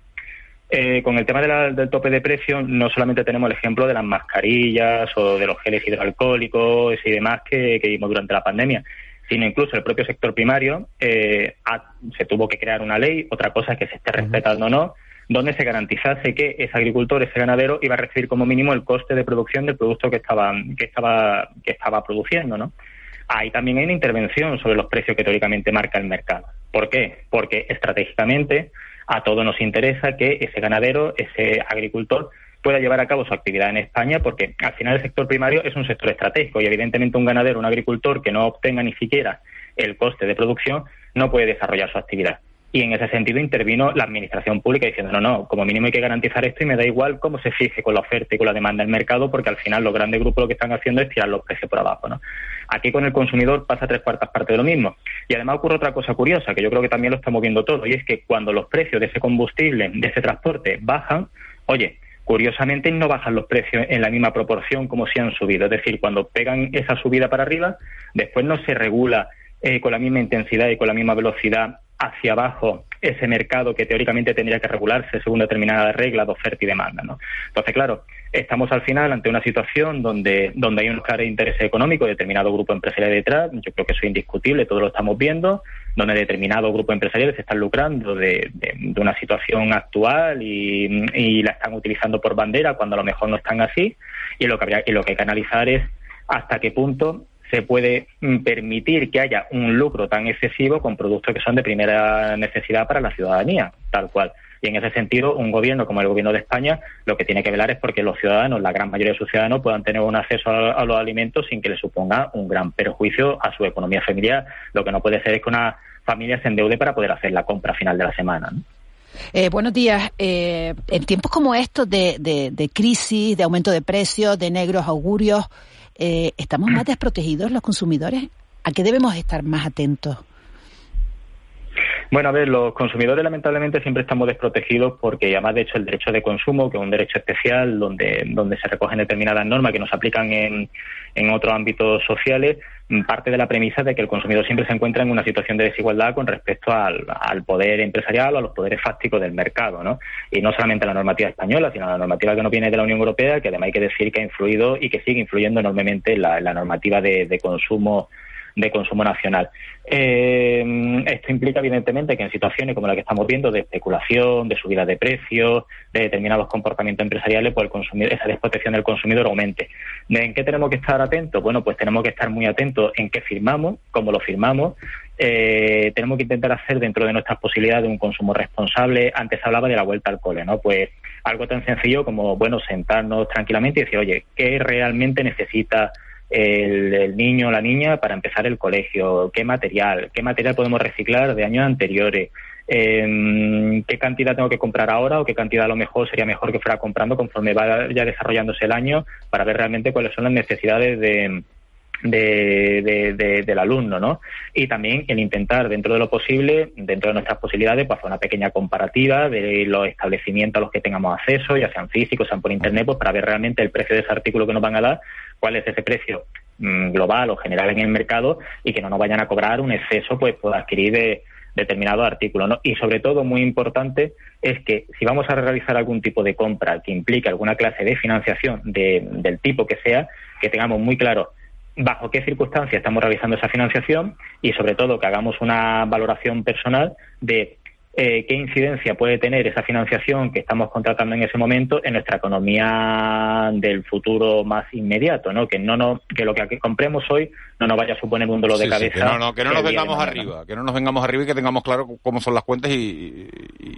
Eh, con el tema de la, del tope de precio, no solamente tenemos el ejemplo de las mascarillas o de los geles hidroalcohólicos y demás que, que vimos durante la pandemia, sino incluso el propio sector primario eh, ha, se tuvo que crear una ley, otra cosa es que se esté respetando o no, donde se garantizase que ese agricultor, ese ganadero, iba a recibir como mínimo el coste de producción del producto que estaba, que estaba, que estaba produciendo, ¿no? Ahí también hay una intervención sobre los precios que teóricamente marca el mercado. ¿Por qué? Porque estratégicamente a todos nos interesa que ese ganadero, ese agricultor, pueda llevar a cabo su actividad en España, porque al final el sector primario es un sector estratégico y evidentemente un ganadero, un agricultor que no obtenga ni siquiera el coste de producción, no puede desarrollar su actividad. Y en ese sentido intervino la administración pública diciendo, no, no, como mínimo hay que garantizar esto y me da igual cómo se fije con la oferta y con la demanda del mercado, porque al final los grandes grupos lo que están haciendo es tirar los precios por abajo. ¿no? Aquí con el consumidor pasa tres cuartas partes de lo mismo. Y además ocurre otra cosa curiosa, que yo creo que también lo estamos viendo todo, y es que cuando los precios de ese combustible, de ese transporte, bajan, oye, curiosamente no bajan los precios en la misma proporción como si han subido. Es decir, cuando pegan esa subida para arriba, después no se regula eh, con la misma intensidad y con la misma velocidad hacia abajo ese mercado que teóricamente tendría que regularse según determinadas reglas de oferta y demanda. ¿no? Entonces, claro, estamos al final ante una situación donde, donde hay unos claros intereses económicos de determinado grupo empresarial detrás, yo creo que eso es indiscutible, todos lo estamos viendo, donde determinados grupos empresariales se están lucrando de, de, una situación actual y, y, la están utilizando por bandera cuando a lo mejor no están así, y lo que, habría, y lo que hay que analizar es hasta qué punto se puede mm, permitir que haya un lucro tan excesivo con productos que son de primera necesidad para la ciudadanía, tal cual. Y en ese sentido, un gobierno como el gobierno de España lo que tiene que velar es porque los ciudadanos, la gran mayoría de sus ciudadanos, puedan tener un acceso a, los alimentos sin que les suponga un gran perjuicio a su economía familiar. Lo que no puede ser es que una familia se endeude para poder hacer la compra final de la semana. Eh, buenos días. Eh, en tiempos como estos de, de, de crisis, de aumento de precios, de negros augurios, eh, ¿estamos más desprotegidos los consumidores? ¿A qué debemos estar más atentos? Bueno, a ver, los consumidores lamentablemente siempre estamos desprotegidos porque además de hecho el derecho de consumo, que es un derecho especial donde, donde se recogen determinadas normas que nos aplican en, en otros ámbitos sociales, parte de la premisa de que el consumidor siempre se encuentra en una situación de desigualdad con respecto al, al poder empresarial o a los poderes fácticos del mercado, ¿no? Y no solamente la normativa española, sino la normativa que no viene de la Unión Europea, que además hay que decir que ha influido y que sigue influyendo enormemente la, la normativa de, de consumo de consumo nacional. Eh, esto implica, evidentemente, que en situaciones como la que estamos viendo, de especulación, de subida de precios, de determinados comportamientos empresariales, pues el consumidor, esa desprotección del consumidor aumente. ¿En qué tenemos que estar atentos? Bueno, pues tenemos que estar muy atentos en qué firmamos, cómo lo firmamos. Eh, tenemos que intentar hacer dentro de nuestras posibilidades un consumo responsable. Antes hablaba de la vuelta al cole, ¿no? Pues algo tan sencillo como, bueno, sentarnos tranquilamente y decir, oye, ¿qué realmente necesita el, niño o la niña para empezar el colegio, qué material, qué material podemos reciclar de años anteriores, eh, qué cantidad tengo que comprar ahora o qué cantidad a lo mejor sería mejor que fuera comprando conforme vaya desarrollándose el año para ver realmente cuáles son las necesidades de, de, del alumno, ¿no? Y también el intentar, dentro de lo posible, dentro de nuestras posibilidades, pues hacer una pequeña comparativa de los establecimientos a los que tengamos acceso, ya sean físicos, sean por internet, pues para ver realmente el precio de ese artículo que nos van a dar, cuál es ese precio mm, global o general en el mercado y que no nos vayan a cobrar un exceso, pues, por adquirir de determinado artículo, ¿no? Y sobre todo, muy importante, es que si vamos a realizar algún tipo de compra que implique alguna clase de financiación de, del tipo que sea, que tengamos muy claro bajo qué circunstancias estamos realizando esa financiación y sobre todo que hagamos una valoración personal de eh, qué incidencia puede tener esa financiación que estamos contratando en ese momento en nuestra economía del futuro más inmediato, ¿no? Que no, no que lo que compremos hoy no nos vaya a suponer un dolor de cabeza. que no, no, que no nos vengamos arriba, que no nos vengamos arriba y que tengamos claro cómo son las cuentas y,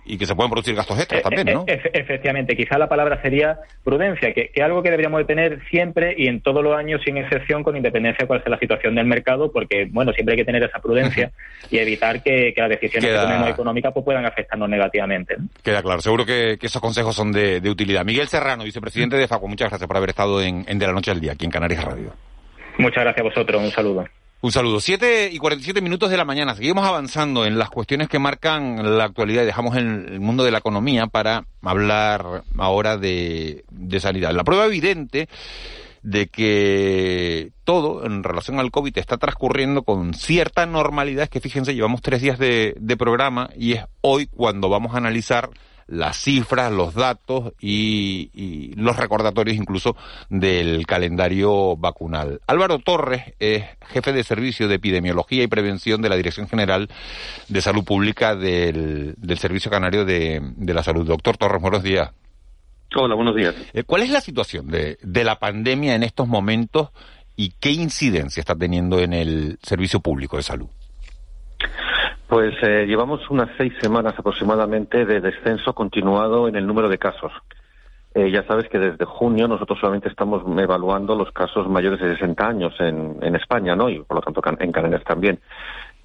y, que se pueden producir gastos extras eh, también, ¿no? Eh, efectivamente, quizá la palabra sería prudencia, que, que algo que deberíamos de tener siempre y en todos los años sin excepción con independencia de cuál sea la situación del mercado, porque, bueno, siempre hay que tener esa prudencia y evitar que, que las decisiones que tomemos económicas pues, puedan afectarnos negativamente. Queda claro, seguro que, esos consejos son de, utilidad. Miguel Serrano, vicepresidente de FACO, muchas gracias por haber estado en, De la Noche al Día, aquí en Canarias Radio. Muchas gracias a vosotros, un saludo. Un saludo. Siete y 47 minutos de la mañana. Seguimos avanzando en las cuestiones que marcan la actualidad. Dejamos el, mundo de la economía para hablar ahora de, de sanidad. La prueba evidente de que todo en relación al COVID está transcurriendo con cierta normalidad. Que fíjense, llevamos tres días de, programa y es hoy cuando vamos a analizar las cifras, los datos y, y, los recordatorios incluso del calendario vacunal. Álvaro Torres es jefe de servicio de epidemiología y prevención de la Dirección General de Salud Pública del, del Servicio Canario de, de la Salud. Doctor Torres, buenos días. Hola, buenos días. Eh, ¿Cuál es la situación de, de la pandemia en estos momentos y qué incidencia está teniendo en el servicio público de salud? Pues eh, llevamos unas seis semanas aproximadamente de descenso continuado en el número de casos. Eh, ya sabes que desde junio nosotros solamente estamos evaluando los casos mayores de 60 años en, en España, ¿no? Y por lo tanto en Canarias también.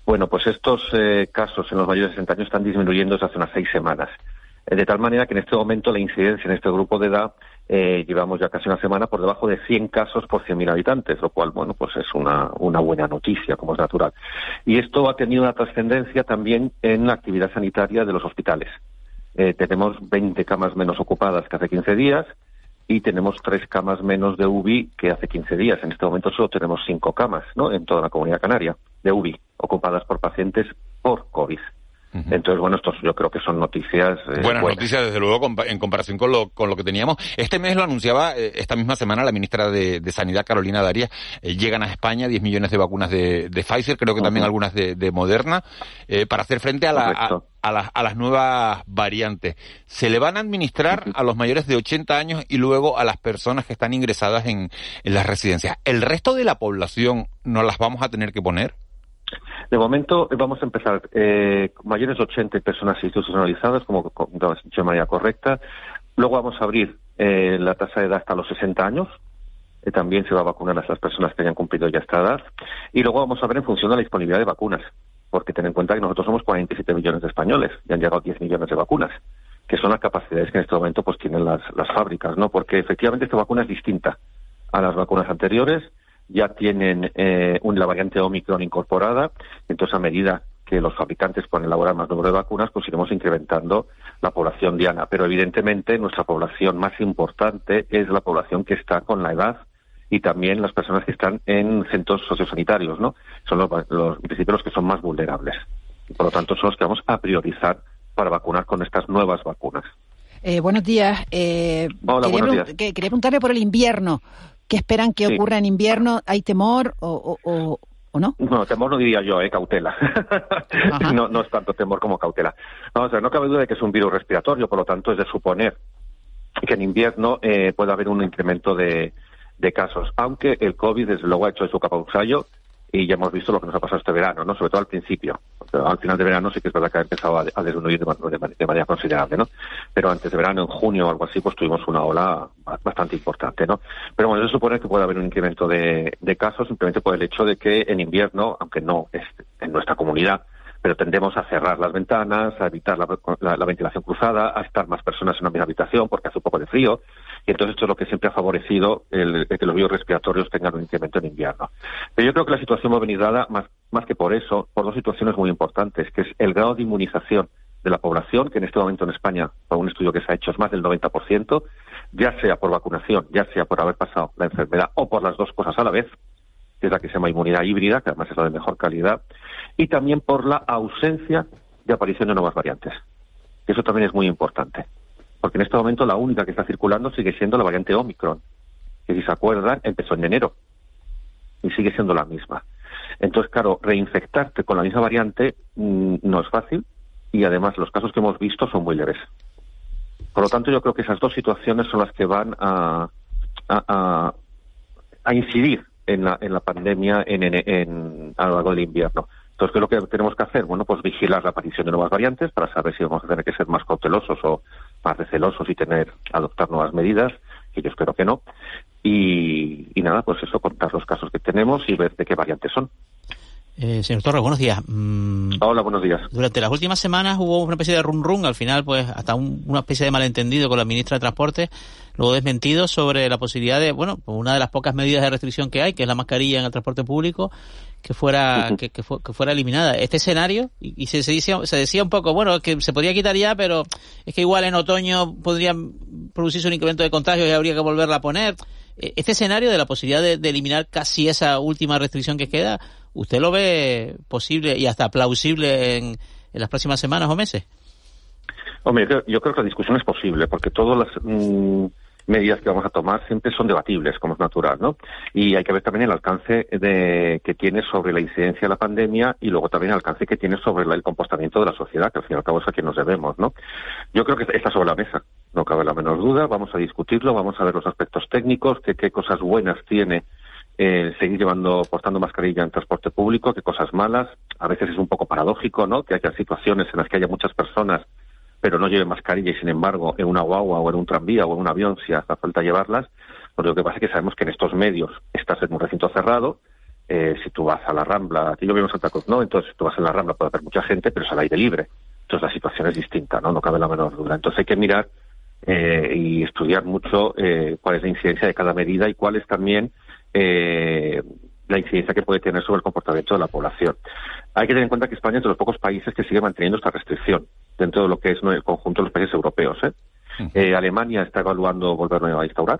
Bueno, pues estos casos en los mayores de 60 años están disminuyendo desde hace unas seis semanas. De tal manera que en este momento la incidencia en este grupo de edad eh, llevamos ya casi una semana por debajo de 100 casos por 100.000 habitantes, lo cual, bueno, pues es una, una buena noticia, como es natural. Y esto ha tenido una trascendencia también en la actividad sanitaria de los hospitales. eh, tenemos 20 camas menos ocupadas que hace 15 días y tenemos tres camas menos de UBI que hace 15 días. En este momento solo tenemos cinco camas ¿no? en toda la comunidad canaria de UBI ocupadas por pacientes por COVID. Entonces, bueno, estos yo creo que son noticias. Eh, buenas, noticias, desde luego, en comparación con lo, con lo que teníamos. Este mes lo anunciaba, eh, esta misma semana, la ministra de, Sanidad, Carolina Darias. Eh, llegan a España 10 millones de vacunas de, Pfizer, creo que también algunas de, Moderna, para hacer frente a, la, a, las nuevas variantes. ¿Se le van a administrar a los mayores de 80 años y luego a las personas que están ingresadas en, en las residencias? ¿El resto de la población no las vamos a tener que poner? De momento eh, vamos a empezar eh, mayores de 80 personas institucionalizadas, como dicho de manera correcta. Luego vamos a abrir eh, la tasa de edad hasta los 60 años. Eh, también se va a vacunar a las personas que hayan cumplido ya esta edad. Y luego vamos a ver en función de la disponibilidad de vacunas. Porque ten en cuenta que nosotros somos 47 millones de españoles y han llegado 10 millones de vacunas que son las capacidades que en este momento pues tienen las, las fábricas, ¿no? Porque efectivamente esta vacuna es distinta a las vacunas anteriores ya tienen eh, la variante Omicron incorporada, entonces a medida que los fabricantes puedan elaborar más número de vacunas, pues iremos incrementando la población diana. Pero evidentemente nuestra población más importante es la población que está con la edad y también las personas que están en centros sociosanitarios, ¿no? Son los, los en los que son más vulnerables. Y por lo tanto son los que vamos a priorizar para vacunar con estas nuevas vacunas. Eh, buenos días. Eh, Hola, buenos días. quería preguntarle por el invierno. ¿Qué esperan que ocurra en invierno? ¿Hay temor o, o, o no? No, temor no diría yo, eh, cautela. no, no es tanto temor como cautela. Vamos a ver, no cabe duda de que es un virus respiratorio, por lo tanto es de suponer que en invierno eh, puede haber un incremento de, de casos, aunque el COVID desde luego ha hecho de su capa un y ya hemos visto lo que nos ha pasado este verano, ¿no? Sobre todo al principio. Al final de verano sí que es verdad que ha empezado a, disminuir de, manera considerable, ¿no? Pero antes de verano, en junio o algo así, pues tuvimos una ola bastante importante, ¿no? Pero bueno, eso supone que puede haber un incremento de, casos simplemente por el hecho de que en invierno, aunque no es en nuestra comunidad, pero tendemos a cerrar las ventanas, a evitar la, ventilación cruzada, a estar más personas en una misma habitación porque hace un poco de frío. Y entonces esto es lo que siempre ha favorecido el, que los virus respiratorios tengan un incremento en invierno. Pero yo creo que la situación va a venir dada, más, más que por eso, por dos situaciones muy importantes, que es el grado de inmunización de la población, que en este momento en España, por un estudio que se ha hecho, es más del 90%, ya sea por vacunación, ya sea por haber pasado la enfermedad o por las dos cosas a la vez, es la que se llama inmunidad híbrida, que además es la de mejor calidad, y también por la ausencia de aparición de nuevas variantes. Eso también es muy importante, porque en este momento la única que está circulando sigue siendo la variante Omicron, que si se acuerdan empezó en enero y sigue siendo la misma. Entonces, claro, reinfectarte con la misma variante mm, no es fácil y además los casos que hemos visto son muy leves. Por lo tanto, yo creo que esas dos situaciones son las que van a, a, incidir en la, en la pandemia en, en, a lo largo del invierno. Entonces, ¿qué es lo que tenemos que hacer? Bueno, pues vigilar la aparición de nuevas variantes para saber si vamos a tener que ser más cautelosos o más recelosos y tener, adoptar nuevas medidas, que yo espero que no. Y, y nada, pues eso, contar los casos que tenemos y ver de qué variantes son. Eh, señor Torres, buenos días. Mm, Hola, buenos días. Durante las últimas semanas hubo una especie de run run, al final pues hasta una especie de malentendido con la ministra de Transporte, luego desmentido sobre la posibilidad de, bueno, una de las pocas medidas de restricción que hay, que es la mascarilla en el transporte público, que fuera que, que, fuera eliminada. Este escenario, y, se, se, decía, se decía un poco, bueno, que se podría quitar ya, pero es que igual en otoño podría producirse un incremento de contagios y habría que volverla a poner. E, este escenario de la posibilidad de eliminar casi esa última restricción que queda, ¿Usted lo ve posible y hasta plausible en, las próximas semanas o meses? Hombre, yo creo que la discusión es posible, porque todas las mm, medidas que vamos a tomar siempre son debatibles, como es natural, ¿no? Y hay que ver también el alcance de, que tiene sobre la incidencia de la pandemia y luego también el alcance que tiene sobre el comportamiento de la sociedad, que al fin y al cabo es a quien nos debemos, ¿no? Yo creo que está sobre la mesa, no cabe la menor duda, vamos a discutirlo, vamos a ver los aspectos técnicos, qué cosas buenas tiene eh, seguir llevando, portando mascarilla en transporte público, que cosas malas. A veces es un poco paradójico, ¿no? Que haya situaciones en las que haya muchas personas, pero no lleven mascarilla y sin embargo en una guagua o en un tranvía o en un avión si hace falta llevarlas. Porque lo que pasa es que sabemos que en estos medios estás en un recinto cerrado. Eh, si tú vas a la Rambla, aquí lo vemos en Santa Cruz, ¿no? Entonces, si tú vas a la Rambla puede haber mucha gente, pero es al aire libre. Entonces, la situación es distinta, ¿no? No cabe la menor duda. Entonces, hay que mirar eh, y estudiar mucho eh, cuál es la incidencia de cada medida y cuál es también eh, la incidencia que puede tener sobre el comportamiento de la población. Hay que tener en cuenta que España es de los pocos países que sigue manteniendo esta restricción dentro de lo que es el conjunto de los países europeos. ¿eh? Eh, Alemania está evaluando volverlo a instaurar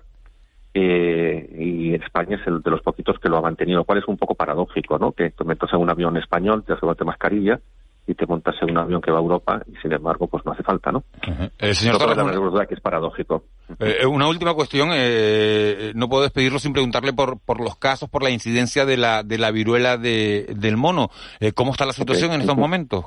eh, y España es el de los poquitos que lo ha mantenido, lo cual es un poco paradójico, ¿no? Que te metas en un avión español, te hace mascarilla y te montas en un avión que va a Europa y sin embargo pues no hace falta, ¿no? Eh, señor Torres, la verdad que es paradójico. Eh, una última cuestión, eh, no puedo despedirlo sin preguntarle por, por los casos, por la incidencia de la, de la viruela de, del mono. Eh, ¿Cómo está la situación en estos momentos?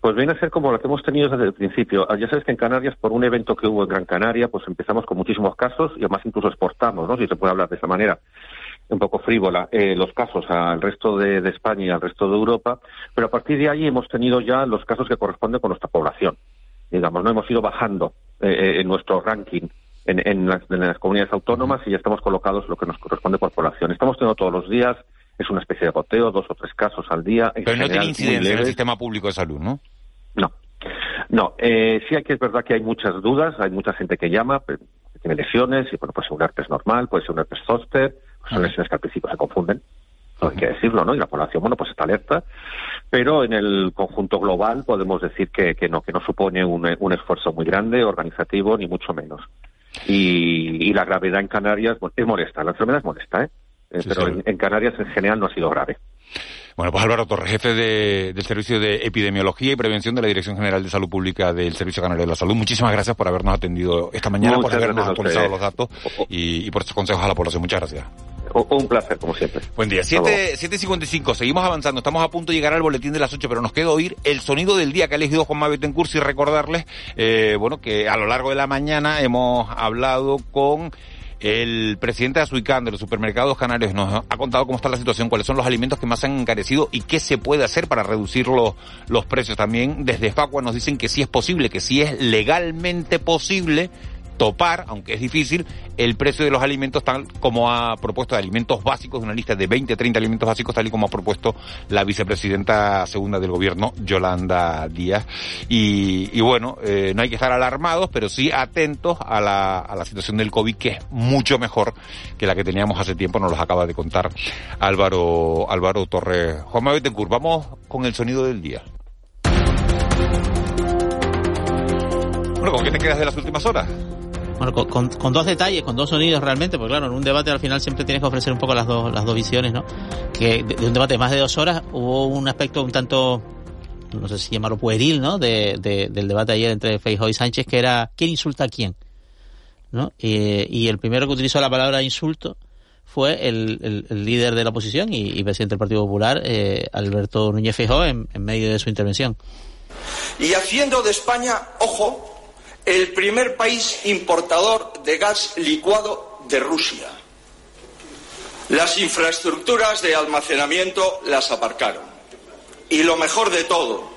Pues viene a ser como lo que hemos tenido desde el principio. Ya sabes que en Canarias, por un evento que hubo en Gran Canaria, pues empezamos con muchísimos casos y además incluso exportamos, ¿no? Si se puede hablar de esa manera un poco frívola eh, los casos al resto de, de, España y al resto de Europa, pero a partir de ahí hemos tenido ya los casos que corresponden con nuestra población. Digamos, no hemos ido bajando eh, en nuestro ranking en, en, las, en, las, comunidades autónomas y ya estamos colocados lo que nos corresponde por población. Estamos teniendo todos los días, es una especie de goteo, dos o tres casos al día. Pero general, no tiene incidencia en el sistema público de salud, ¿no? No. No, eh, sí hay que es verdad que hay muchas dudas, hay mucha gente que llama, que tiene lesiones, y bueno, puede ser un herpes normal, puede ser un herpes zóster, son lesiones que al principio se confunden, no hay que decirlo, ¿no? Y la población, bueno, pues está alerta, pero en el conjunto global podemos decir que, que no, que no supone un, un, esfuerzo muy grande, organizativo, ni mucho menos. Y, y la gravedad en Canarias bueno, es molesta, la enfermedad es molesta, ¿eh? eh sí, pero sí. En, en Canarias en general no ha sido grave. Bueno, pues Álvaro Torres, jefe de, del Servicio de Epidemiología y Prevención de la Dirección General de Salud Pública del Servicio Canario de la Salud. Muchísimas gracias por habernos atendido esta mañana, Muchas por habernos actualizado los datos y, y, por estos consejos a la población. Muchas gracias. Un placer, como siempre. Buen día. 7.55, seguimos avanzando. Estamos a punto de llegar al boletín de las 8, pero nos queda oír el sonido del día que ha elegido Juan Betancourt y recordarles, eh, bueno, que a lo largo de la mañana hemos hablado con el presidente de Azuicán, de los supermercados canarios, nos ha contado cómo está la situación, cuáles son los alimentos que más han encarecido y qué se puede hacer para reducir los, los precios. También desde Facua nos dicen que sí es posible, que sí es legalmente posible topar, aunque es difícil, el precio de los alimentos tal como ha propuesto de alimentos básicos, una lista de 20, 30 alimentos básicos, tal y como ha propuesto la vicepresidenta segunda del gobierno, Yolanda Díaz. Y, bueno, eh, no hay que estar alarmados, pero sí atentos a la, a la situación del COVID, que es mucho mejor que la que teníamos hace tiempo, nos los acaba de contar Álvaro, Álvaro Torres. Juan Betancourt, vamos con el sonido del día. Bueno, ¿con qué te quedas de las últimas horas? Bueno, con, dos detalles, con dos sonidos realmente, porque claro, en un debate al final siempre tienes que ofrecer un poco las dos, las dos visiones, ¿no? Que de, un debate de más de dos horas hubo un aspecto un tanto, no sé si llamarlo pueril, ¿no? De, de del debate ayer entre Feijóo y Sánchez, que era ¿quién insulta a quién? ¿No? Y, el primero que utilizó la palabra insulto fue el, el, líder de la oposición y, y, presidente del Partido Popular, eh, Alberto Núñez Feijóo, en, en medio de su intervención. Y haciendo de España, ojo, el primer país importador de gas licuado de Rusia. Las infraestructuras de almacenamiento las aparcaron. Y lo mejor de todo,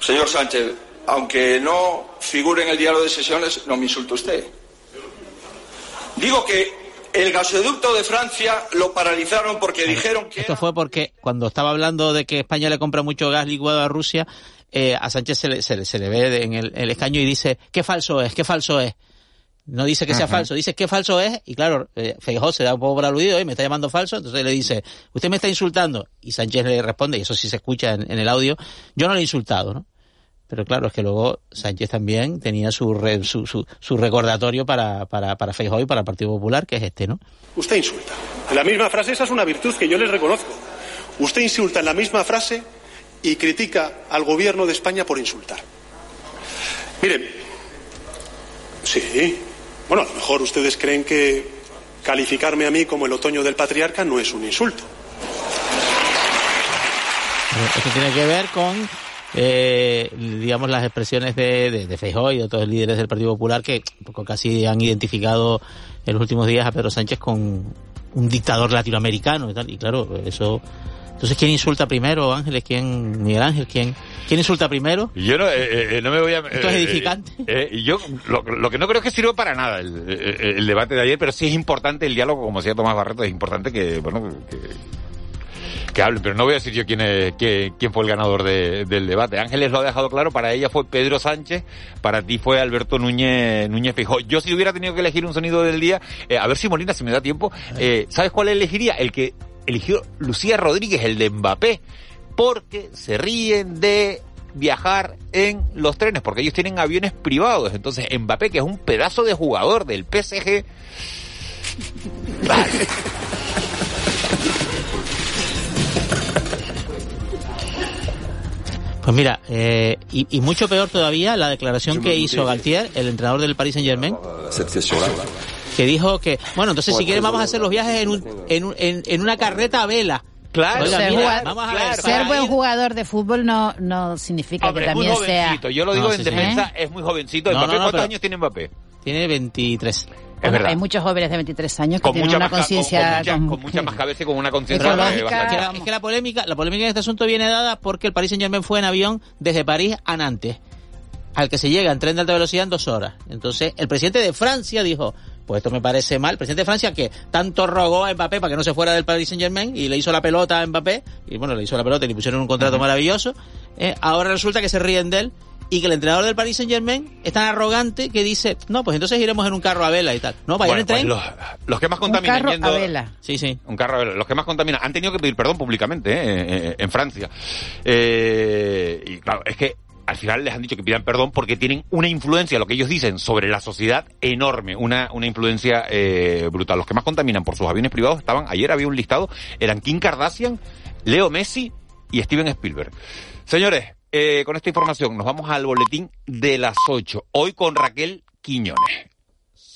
señor Sánchez, aunque no figure en el diario de sesiones, no me insulte usted. Digo que el gasoducto de Francia lo paralizaron porque dijeron que... Esto fue porque cuando estaba hablando de que España le compra mucho gas licuado a Rusia, eh, a Sánchez se le, se, le, se le ve en el, el, escaño y dice, qué falso es, qué falso es. No dice que sea falso, dice qué falso es, y claro, eh, Feijó se da un poco por aludido y me está llamando falso, entonces le dice, usted me está insultando, y Sánchez le responde, y eso sí se escucha en, en el audio, yo no le he insultado, ¿no? Pero claro, es que luego Sánchez también tenía su, re, su, su, su, recordatorio para, para, para Feijó y para el Partido Popular, que es este, ¿no? Usted insulta. En la misma frase, esa es una virtud que yo les reconozco. Usted insulta en la misma frase y critica al gobierno de España por insultar. Miren, sí, bueno, a lo mejor ustedes creen que calificarme a mí como el otoño del patriarca no es un insulto. Esto tiene que ver con eh, digamos las expresiones de, de, de Feijóo y de otros líderes del Partido Popular que casi han identificado en los últimos días a Pedro Sánchez con un dictador latinoamericano y tal y claro eso entonces, ¿quién insulta primero, Ángeles? ¿Quién, Miguel Ángel? ¿Quién, quién insulta primero? Yo no, eh, eh, no me voy a... Esto es edificante. Eh, yo lo, lo, que no creo que sirva para nada el, el, debate de ayer, pero sí es importante el diálogo, como decía Tomás Barreto, es importante que, bueno, que, que hablen, pero no voy a decir yo quién, es, quién, quién fue el ganador de- del debate. Ángeles lo ha dejado claro, para ella fue Pedro Sánchez, para ti fue Alberto Núñez, Núñez Feijóo. Yo si hubiera tenido que elegir un sonido del día, eh, a ver si Molina, si me da tiempo, eh, ¿sabes cuál elegiría? El que eligió Lucía Rodríguez, el de Mbappé, porque se ríen de viajar en los trenes, porque ellos tienen aviones privados. Entonces, Mbappé, que es un pedazo de jugador del PSG, Pues mira, eh, y, y mucho peor todavía la declaración que hizo Galtier, el entrenador del Paris Saint Germain, que dijo que, bueno, entonces si quieren vamos a hacer los viajes en, un, en, un- en, en una carreta a vela. Claro, Oiga, ser, mira, jugador- vamos a ver, ser buen ir- jugador de fútbol no, no significa Hombre, que es muy también sea... jovencito. Yo lo digo No, en sí, defensa, ¿Eh? es muy jovencito. No, ¿Mbappé no, no, cuántos años tiene Mbappé? Tiene 23. Es verdad. Hay muchos jóvenes de 23 años que Con tienen mucha, una con- conciencia... con, mucha, con- con mucha más cabeza y con una conciencia Es que, es que la polémica, la polémica en este asunto viene dada porque el Paris Saint Germain fue en avión desde París a Nantes, al que se llega en tren de alta velocidad en dos horas. Entonces, el presidente de Francia dijo, pues esto me parece mal. El presidente de Francia que tanto rogó a Mbappé para que no se fuera del Paris Saint Germain y le hizo la pelota a Mbappé, y bueno, le hizo la pelota y le pusieron un contrato maravilloso. eh, ahora resulta que se ríen de él y que el entrenador del Paris Saint Germain es tan arrogante que dice, no, pues entonces iremos en un carro a vela y tal. No, vayan Bueno, en tren. pues los, los que más contaminan carro yendo- a vela. Sí, sí. Un carro a vela. Los que más contaminan han tenido que pedir perdón públicamente eh, eh, en Francia. Eh, y claro, es que al final les han dicho que pidan perdón porque tienen una influencia, lo que ellos dicen, sobre la sociedad enorme, una, una influencia eh, brutal. Los que más contaminan por sus aviones privados estaban, ayer había un listado, eran Kim Kardashian, Leo Messi y Steven Spielberg. Señores, eh, con esta información nos vamos al boletín de las 8, hoy con Raquel Quiñones.